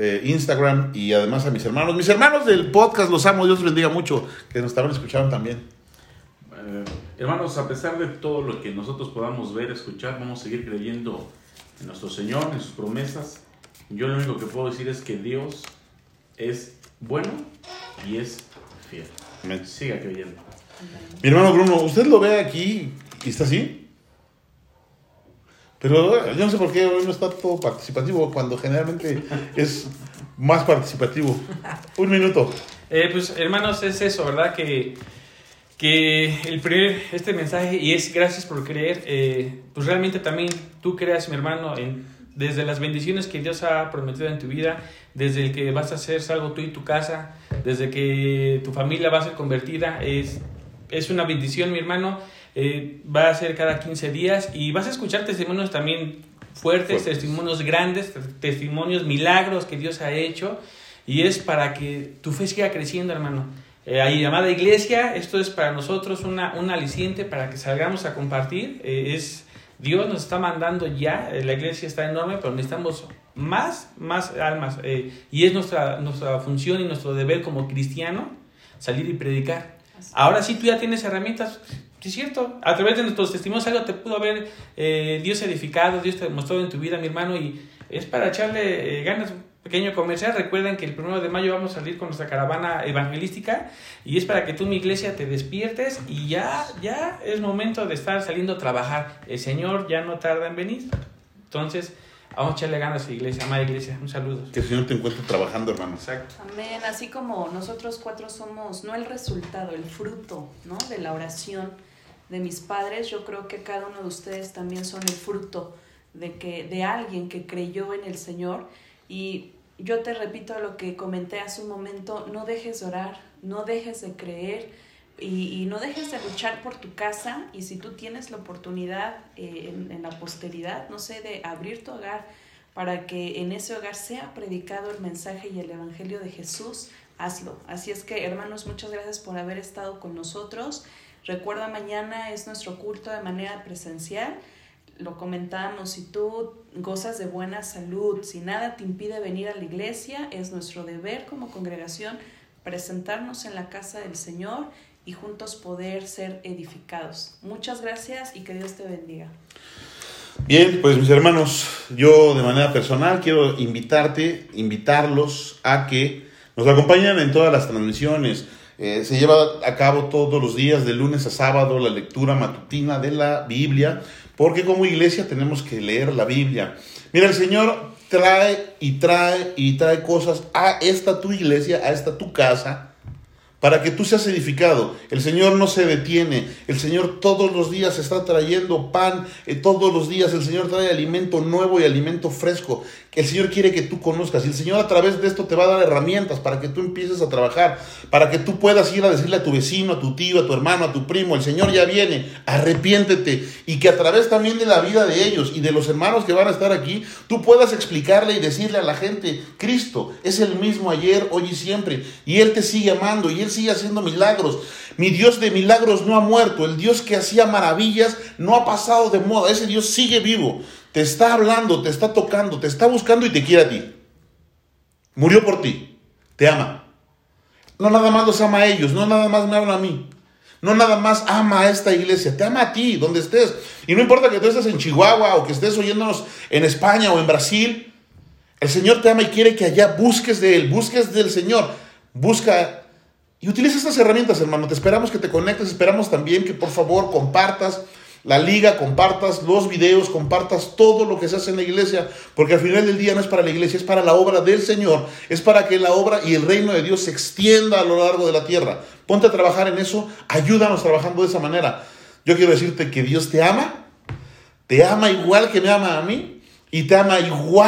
eh, Instagram y además a mis hermanos. Mis hermanos del podcast, los amo, Dios los bendiga mucho, que nos estaban escuchando también. Eh, hermanos, a pesar de todo lo que nosotros podamos ver, escuchar, vamos a seguir creyendo en nuestro Señor, en sus promesas. Yo lo único que puedo decir es que Dios es bueno y es fiel. Siga creyendo. Mi hermano Bruno, ¿usted lo ve aquí y está así? Pero yo no sé por qué hoy no está todo participativo cuando generalmente es más participativo. Un minuto. Eh, pues hermanos, es eso, ¿verdad? Que, que el primer, este mensaje, y es gracias por creer, eh, pues realmente también tú creas, mi hermano, en, desde las bendiciones que Dios ha prometido en tu vida, desde el que vas a ser salvo tú y tu casa, desde que tu familia va a ser convertida, es es una bendición, mi hermano. Eh, va a ser cada 15 días y vas a escuchar testimonios también fuertes, testimonios grandes, testimonios, milagros que Dios ha hecho. Y es para que tu fe siga creciendo, hermano. Eh, ahí, llamada iglesia, esto es para nosotros una, un aliciente para que salgamos a compartir. Eh, es Dios nos está mandando ya, la iglesia está enorme, pero necesitamos más, más almas. y es nuestra, nuestra función y nuestro deber como cristiano salir y predicar. Ahora sí tú ya tienes herramientas, es cierto, a través de nuestros testimonios algo te pudo haber eh, Dios edificado, Dios te mostrado en tu vida, mi hermano, y es para echarle eh, ganas. Pequeño comercial, recuerden que el primero de mayo vamos a salir con nuestra caravana evangelística y es para que tú, mi iglesia, te despiertes y ya, ya es momento de estar saliendo a trabajar. El Señor ya no tarda en venir. Entonces, Vamos a echarle ganas a la iglesia, amada iglesia. Un saludo. Que el Señor te encuentre trabajando, hermano. Exacto. Amén. Así como nosotros cuatro somos, no el resultado, el fruto, ¿no? De la oración de mis padres, yo creo que cada uno de ustedes también son el fruto de, que, de alguien que creyó en el Señor. Y yo te repito lo que comenté hace un momento, no dejes de orar, no dejes de creer y, no dejes de luchar por tu casa y si tú tienes la oportunidad eh, en, la posteridad, no sé, de abrir tu hogar para que en ese hogar sea predicado el mensaje y el evangelio de Jesús, hazlo. Así es que hermanos, muchas gracias por haber estado con nosotros. Recuerda, mañana es nuestro culto de manera presencial. Lo comentamos, si tú gozas de buena salud, si nada te impide venir a la iglesia, es nuestro deber como congregación presentarnos en la casa del Señor y juntos poder ser edificados. Muchas gracias y que Dios te bendiga. Bien, pues mis hermanos, yo de manera personal quiero invitarte, invitarlos a que nos acompañen en todas las transmisiones. Eh, se lleva a cabo todos los días, de lunes a sábado, la lectura matutina de la Biblia, porque como iglesia tenemos que leer la Biblia. Mira, el Señor trae y trae y trae cosas a esta tu iglesia, a esta tu casa, para que tú seas edificado. El Señor no se detiene. El Señor todos los días está trayendo pan. Eh, todos los días el Señor trae alimento nuevo y alimento fresco el Señor quiere que tú conozcas. Y el Señor a través de esto te va a dar herramientas para que tú empieces a trabajar, para que tú puedas ir a decirle a tu vecino, a tu tío, a tu hermano, a tu primo, el Señor ya viene, arrepiéntete. Y que a través también de la vida de ellos y de los hermanos que van a estar aquí, tú puedas explicarle y decirle a la gente, Cristo es el mismo ayer, hoy y siempre. Y Él te sigue amando y Él sigue haciendo milagros. Mi Dios de milagros no ha muerto. El Dios que hacía maravillas no ha pasado de moda. Ese Dios sigue vivo. Te está hablando, te está tocando, te está buscando y te quiere a ti. Murió por ti. Te ama. No nada más los ama a ellos, no nada más me habla a mí. no nada más ama a esta iglesia, te ama a ti, donde estés. Y no importa que tú estés en Chihuahua o que estés oyéndonos en España o en Brasil, el Señor te ama y quiere que allá busques de Él, busques del Señor, busca y utiliza estas herramientas, hermano. Te esperamos que te conectes, esperamos también que por favor compartas la liga, compartas los videos, compartas todo lo que se hace en la iglesia, porque al final del día no es para la iglesia, es para la obra del Señor, es para que la obra y el reino de Dios se extienda a lo largo de la tierra. Ponte a trabajar en eso, ayúdanos trabajando de esa manera. Yo quiero decirte que Dios te ama, te ama igual que me ama a mí, y te ama igual